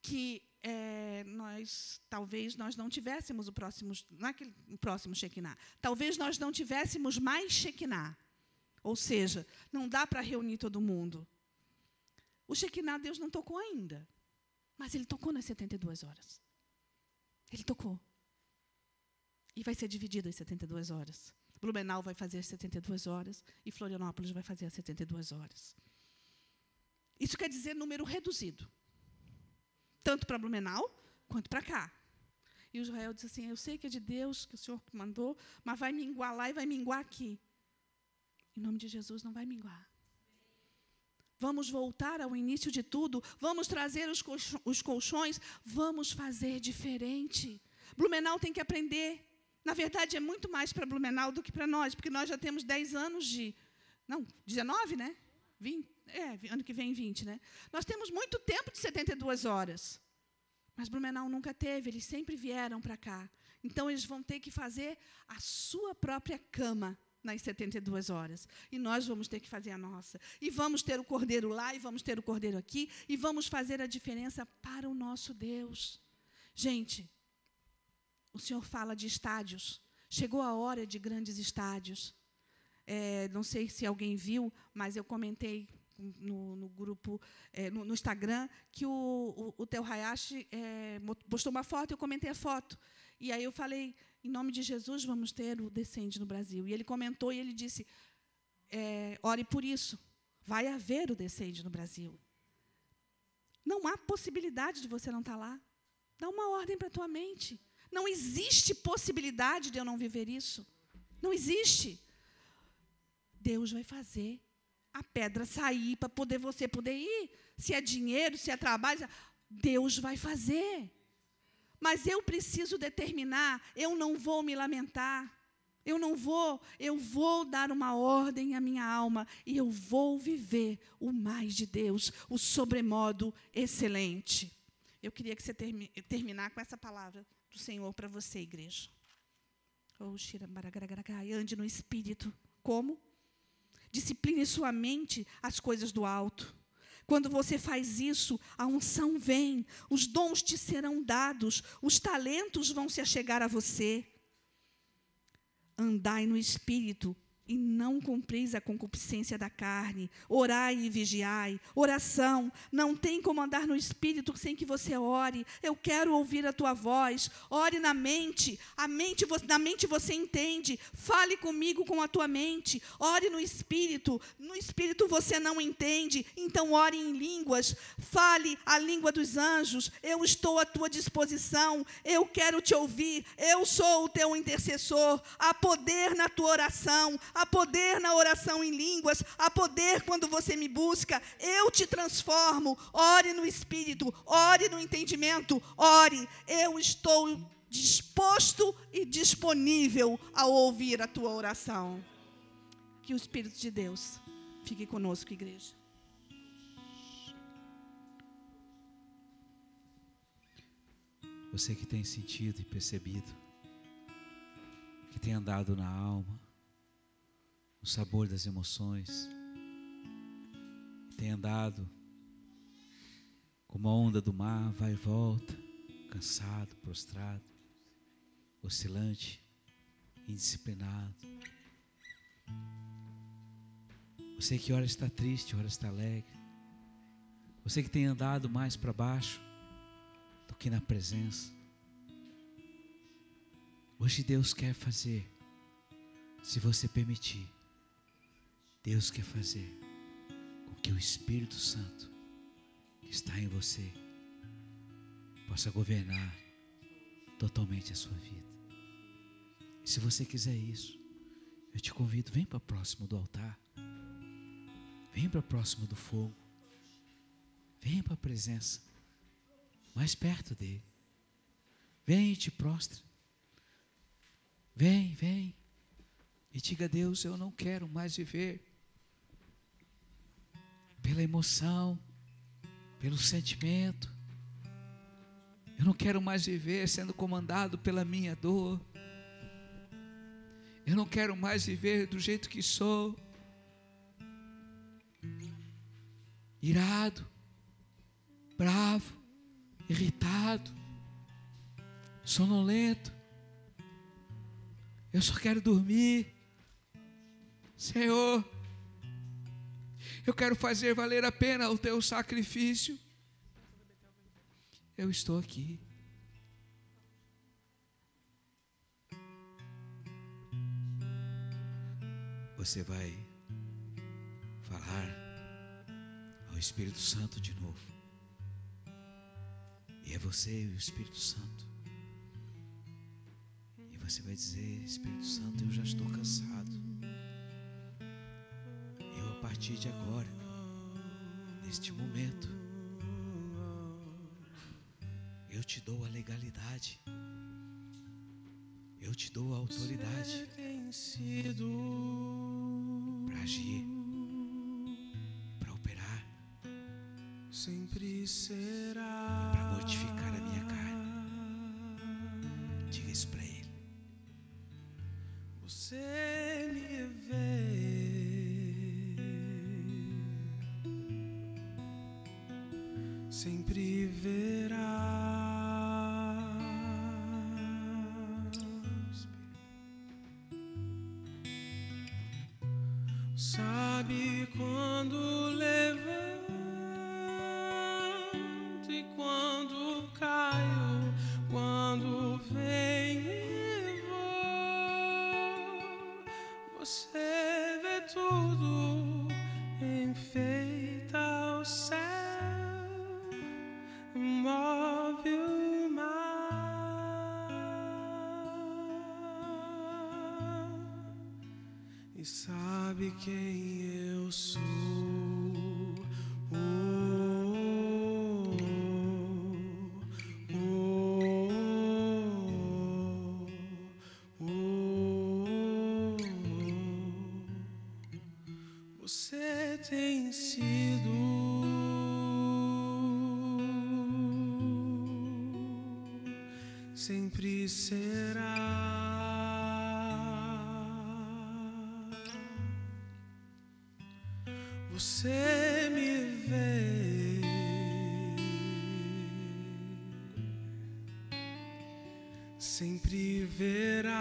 que é, nós, talvez nós não tivéssemos o próximo, não é que, o próximo Shekinah, talvez nós não tivéssemos mais Shekinah. Ou seja, não dá para reunir todo mundo. O Shekinah Deus não tocou ainda, mas Ele tocou nas 72 horas. Ele tocou. E vai ser dividido as 72 horas. Blumenau vai fazer as 72 horas e Florianópolis vai fazer as 72 horas. Isso quer dizer número reduzido. Tanto para Blumenau quanto para cá. E o Israel disse assim: Eu sei que é de Deus, que o Senhor mandou, mas vai minguar lá e vai minguar aqui. Em nome de Jesus, não vai minguar. Vamos voltar ao início de tudo, vamos trazer os colchões, vamos fazer diferente. Blumenau tem que aprender na verdade, é muito mais para Blumenau do que para nós, porque nós já temos 10 anos de. Não, 19, né? 20, é, ano que vem 20, né? Nós temos muito tempo de 72 horas. Mas Blumenau nunca teve, eles sempre vieram para cá. Então, eles vão ter que fazer a sua própria cama nas 72 horas. E nós vamos ter que fazer a nossa. E vamos ter o cordeiro lá, e vamos ter o cordeiro aqui, e vamos fazer a diferença para o nosso Deus. Gente, o Senhor fala de estádios. Chegou a hora de grandes estádios. É, não sei se alguém viu, mas eu comentei no, no grupo, é, no, no, Instagram, que o, o, o Theo Hayashi é, postou uma foto, eu comentei a foto. E aí eu falei, em nome de Jesus, vamos ter o Descende no Brasil. E ele comentou e ele disse, é, ore por isso. Vai haver o Descende no Brasil. Não há possibilidade de você não estar lá. Dá uma ordem para a tua mente. Não existe possibilidade de eu não viver isso. Não existe. Deus vai fazer a pedra sair para poder você poder ir. Se é dinheiro, se é trabalho, Deus vai fazer. Mas eu preciso determinar, eu não vou me lamentar. Eu não vou, eu vou dar uma ordem à minha alma e eu vou viver o mais de Deus, o sobremodo excelente. Eu queria que você termi, terminar com essa palavra do Senhor para você, igreja. Oh, ande no espírito. Como? Discipline sua mente as coisas do alto. Quando você faz isso, a unção vem, os dons te serão dados, os talentos vão se achegar a você. Andai no espírito e não cumpris a concupiscência da carne. Orai e vigiai. Oração. Não tem como andar no espírito sem que você ore. Eu quero ouvir a tua voz. Ore na mente. A mente na mente você entende. Fale comigo com a tua mente. Ore no espírito. No espírito você não entende. Então ore em línguas. Fale a língua dos anjos. Eu estou à tua disposição. Eu quero te ouvir. Eu sou o teu intercessor. Há poder na tua oração há poder na oração em línguas, há poder quando você me busca. Eu te transformo. Ore no espírito, ore no entendimento, ore. Eu estou disposto e disponível a ouvir a tua oração. Que o Espírito de Deus fique conosco, igreja. Você que tem sentido e percebido, que tem andado na alma, o sabor das emoções. Tem andado como a onda do mar, vai e volta, cansado, prostrado, oscilante, indisciplinado. Você que ora está triste, ora está alegre. Você que tem andado mais para baixo do que na presença. Hoje Deus quer fazer, se você permitir, Deus quer fazer com que o Espírito Santo que está em você possa governar totalmente a sua vida. E se você quiser isso, eu te convido, vem para próximo do altar. Vem para próximo do fogo. Vem para a presença. Mais perto dele. Vem e te prostra. Vem, vem. E diga a Deus, eu não quero mais viver pela emoção, pelo sentimento. Eu não quero mais viver sendo comandado pela minha dor. Eu não quero mais viver do jeito que sou. Irado, bravo, irritado, sonolento. Eu só quero dormir. Senhor, eu quero fazer valer a pena o teu sacrifício. Eu estou aqui. Você vai falar ao Espírito Santo de novo. E é você e o Espírito Santo. E você vai dizer: Espírito Santo, eu já estou cansado partir de agora, neste momento, eu te dou a legalidade, eu te dou a autoridade para agir, para operar, sempre será para mortificar a minha carne. Diga isso para sempre verás. Sabe quem eu sou. Oh, oh, oh, oh. Você tem sido sempre será. Você me vê. Sempre verá.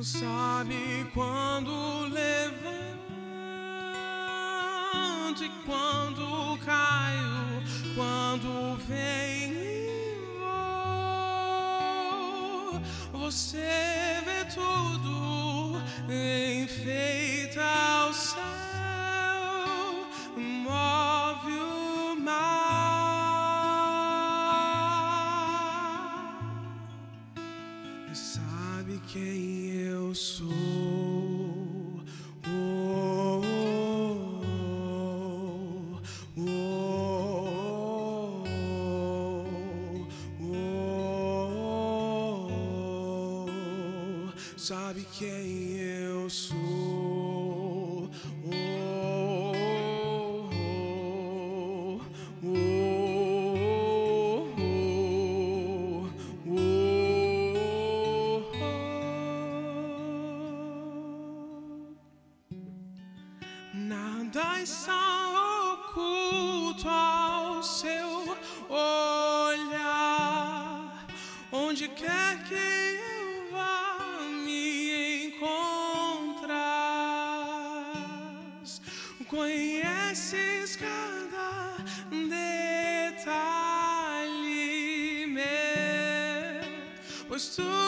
Sabe quando levanto e quando caio, quando venho Você vê tudo, está oculto ao seu olhar. Onde quer que eu vá, me encontras. Conheces cada detalhe meu, pois tu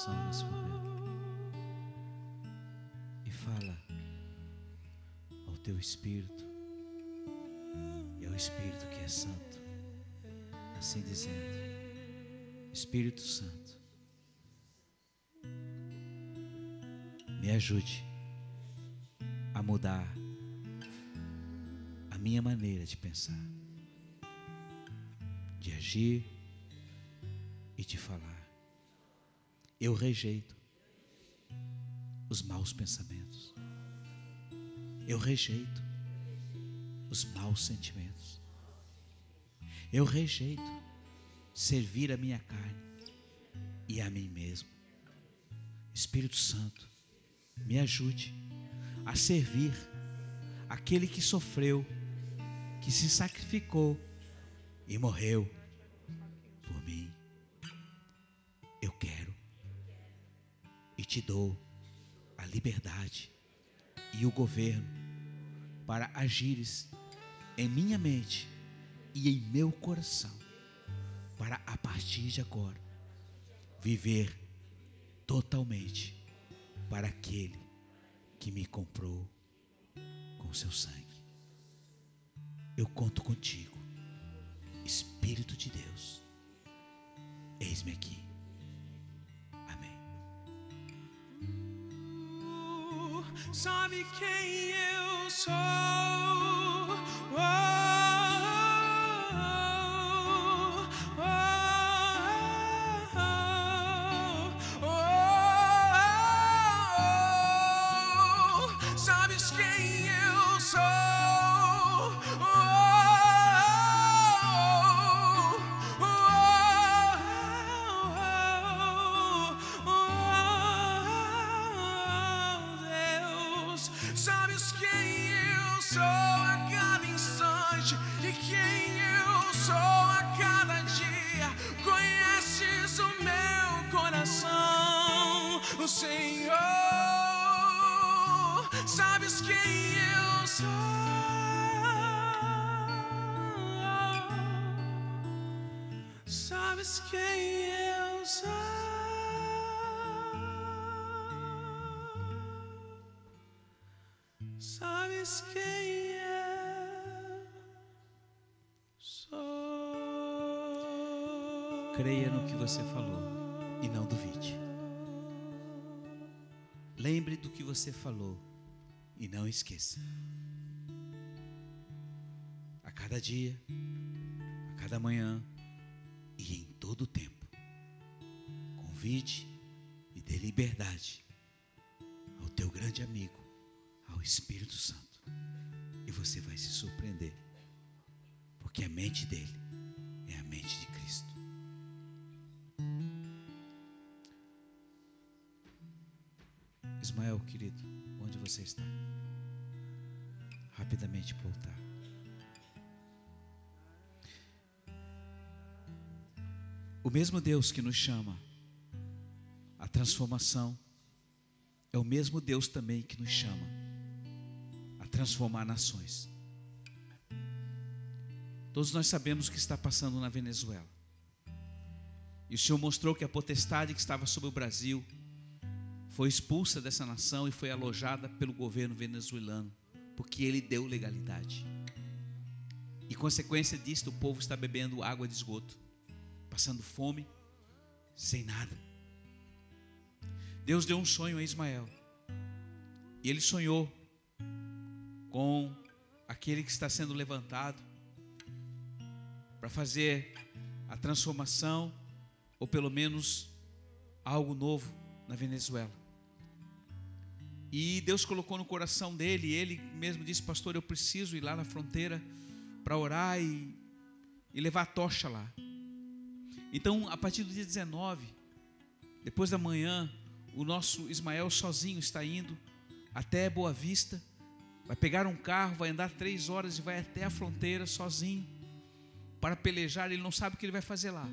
coração nesse momento. E fala ao teu espírito. E ao espírito que é santo. Assim dizendo: Espírito Santo, Me ajude a mudar a minha maneira de pensar, de agir e de falar. Eu rejeito os maus pensamentos. Eu rejeito os maus sentimentos. Eu rejeito servir a minha carne e a mim mesmo. Espírito Santo, me ajude a servir aquele que sofreu, que se sacrificou e morreu te dou a liberdade e o governo para agires em minha mente e em meu coração, para a partir de agora viver totalmente para aquele que me comprou com seu sangue. Eu conto contigo, Espírito de Deus. Eis-me aqui. Sabe quem eu sou? Oh, Sabes quem eu sou. Sabes quem eu sou. Creia no que você falou e não duvide. Lembre do que você falou e não esqueça. A cada dia, a cada manhã todo o tempo, convide e dê liberdade ao teu grande amigo, ao Espírito Santo, e você vai se surpreender, porque a mente dele é a mente de Cristo. Ismael, querido, onde você está? Rapidamente para o mesmo Deus que nos chama à transformação é o mesmo Deus também que nos chama a transformar nações. Todos nós sabemos o que está passando na Venezuela. E o Senhor mostrou que a potestade que estava sobre o Brasil foi expulsa dessa nação e foi alojada pelo governo venezuelano, porque ele deu legalidade. E consequência disto, o povo está bebendo água de esgoto, passando fome, sem nada. Deus deu um sonho a Ismael. E ele sonhou com aquele que está sendo levantado para fazer a transformação, ou pelo menos algo novo na Venezuela. E Deus colocou no coração dele, e ele mesmo disse: Pastor, eu preciso ir lá na fronteira para orar e, e levar a tocha lá. Então, a partir do dia 19, depois da manhã, o nosso Ismael sozinho está indo até Boa Vista, vai pegar um carro, vai andar três horas e vai até a fronteira sozinho para pelejar. Ele não sabe o que ele vai fazer lá,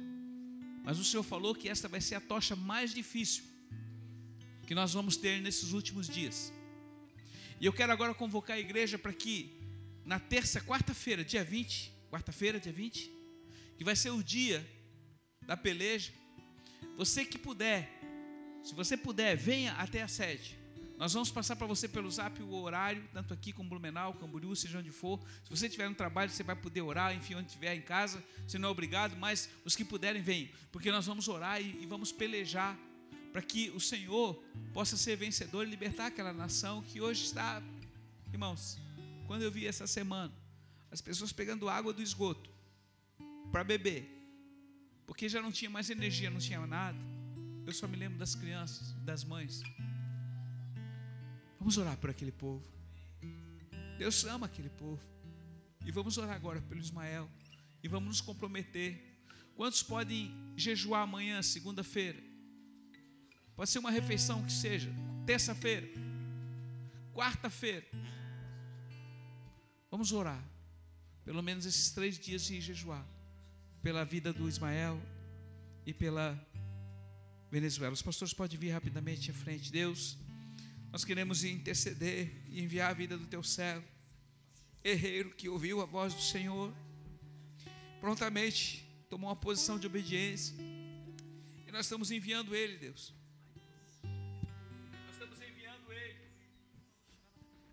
mas o Senhor falou que esta vai ser a tocha mais difícil que nós vamos ter nesses últimos dias. E eu quero agora convocar a igreja para que na terça, quarta-feira, dia 20, quarta-feira, dia 20, que vai ser o dia da peleja, você que puder, se você puder, venha até a sede. Nós vamos passar para você pelo zap o horário, tanto aqui como Blumenau, Camboriú, seja onde for. Se você estiver no trabalho, você vai poder orar, enfim, onde estiver em casa, você não é obrigado, mas os que puderem, venham, porque nós vamos orar e, e vamos pelejar para que o Senhor possa ser vencedor e libertar aquela nação que hoje está, irmãos, quando eu vi essa semana, as pessoas pegando água do esgoto para beber, porque já não tinha mais energia, não tinha nada. Eu só me lembro das crianças, das mães. Vamos orar por aquele povo. Deus ama aquele povo. E vamos orar agora pelo Ismael. E vamos nos comprometer. Quantos podem jejuar amanhã, segunda-feira? Pode ser uma refeição que seja, terça-feira, quarta-feira. Vamos orar. Pelo menos esses três dias de jejuar. Pela vida do Ismael e pela Venezuela. Os pastores podem vir rapidamente à frente. Deus, nós queremos interceder e enviar a vida do teu servo, herreiro que ouviu a voz do Senhor, prontamente tomou uma posição de obediência, e nós estamos enviando ele, Deus. Nós estamos enviando ele.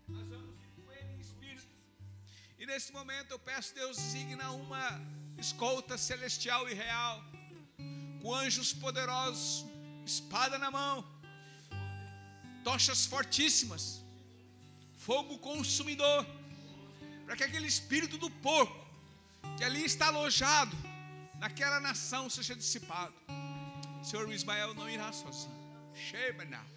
Nós vamos com ele em espírito. E nesse momento eu peço, Deus, designa uma escolta celestial e real, com anjos poderosos, espada na mão tochas fortíssimas, fogo consumidor, para que aquele espírito do porco que ali está alojado naquela nação seja dissipado. Senhor, Ismael não irá sozinho. Shebana.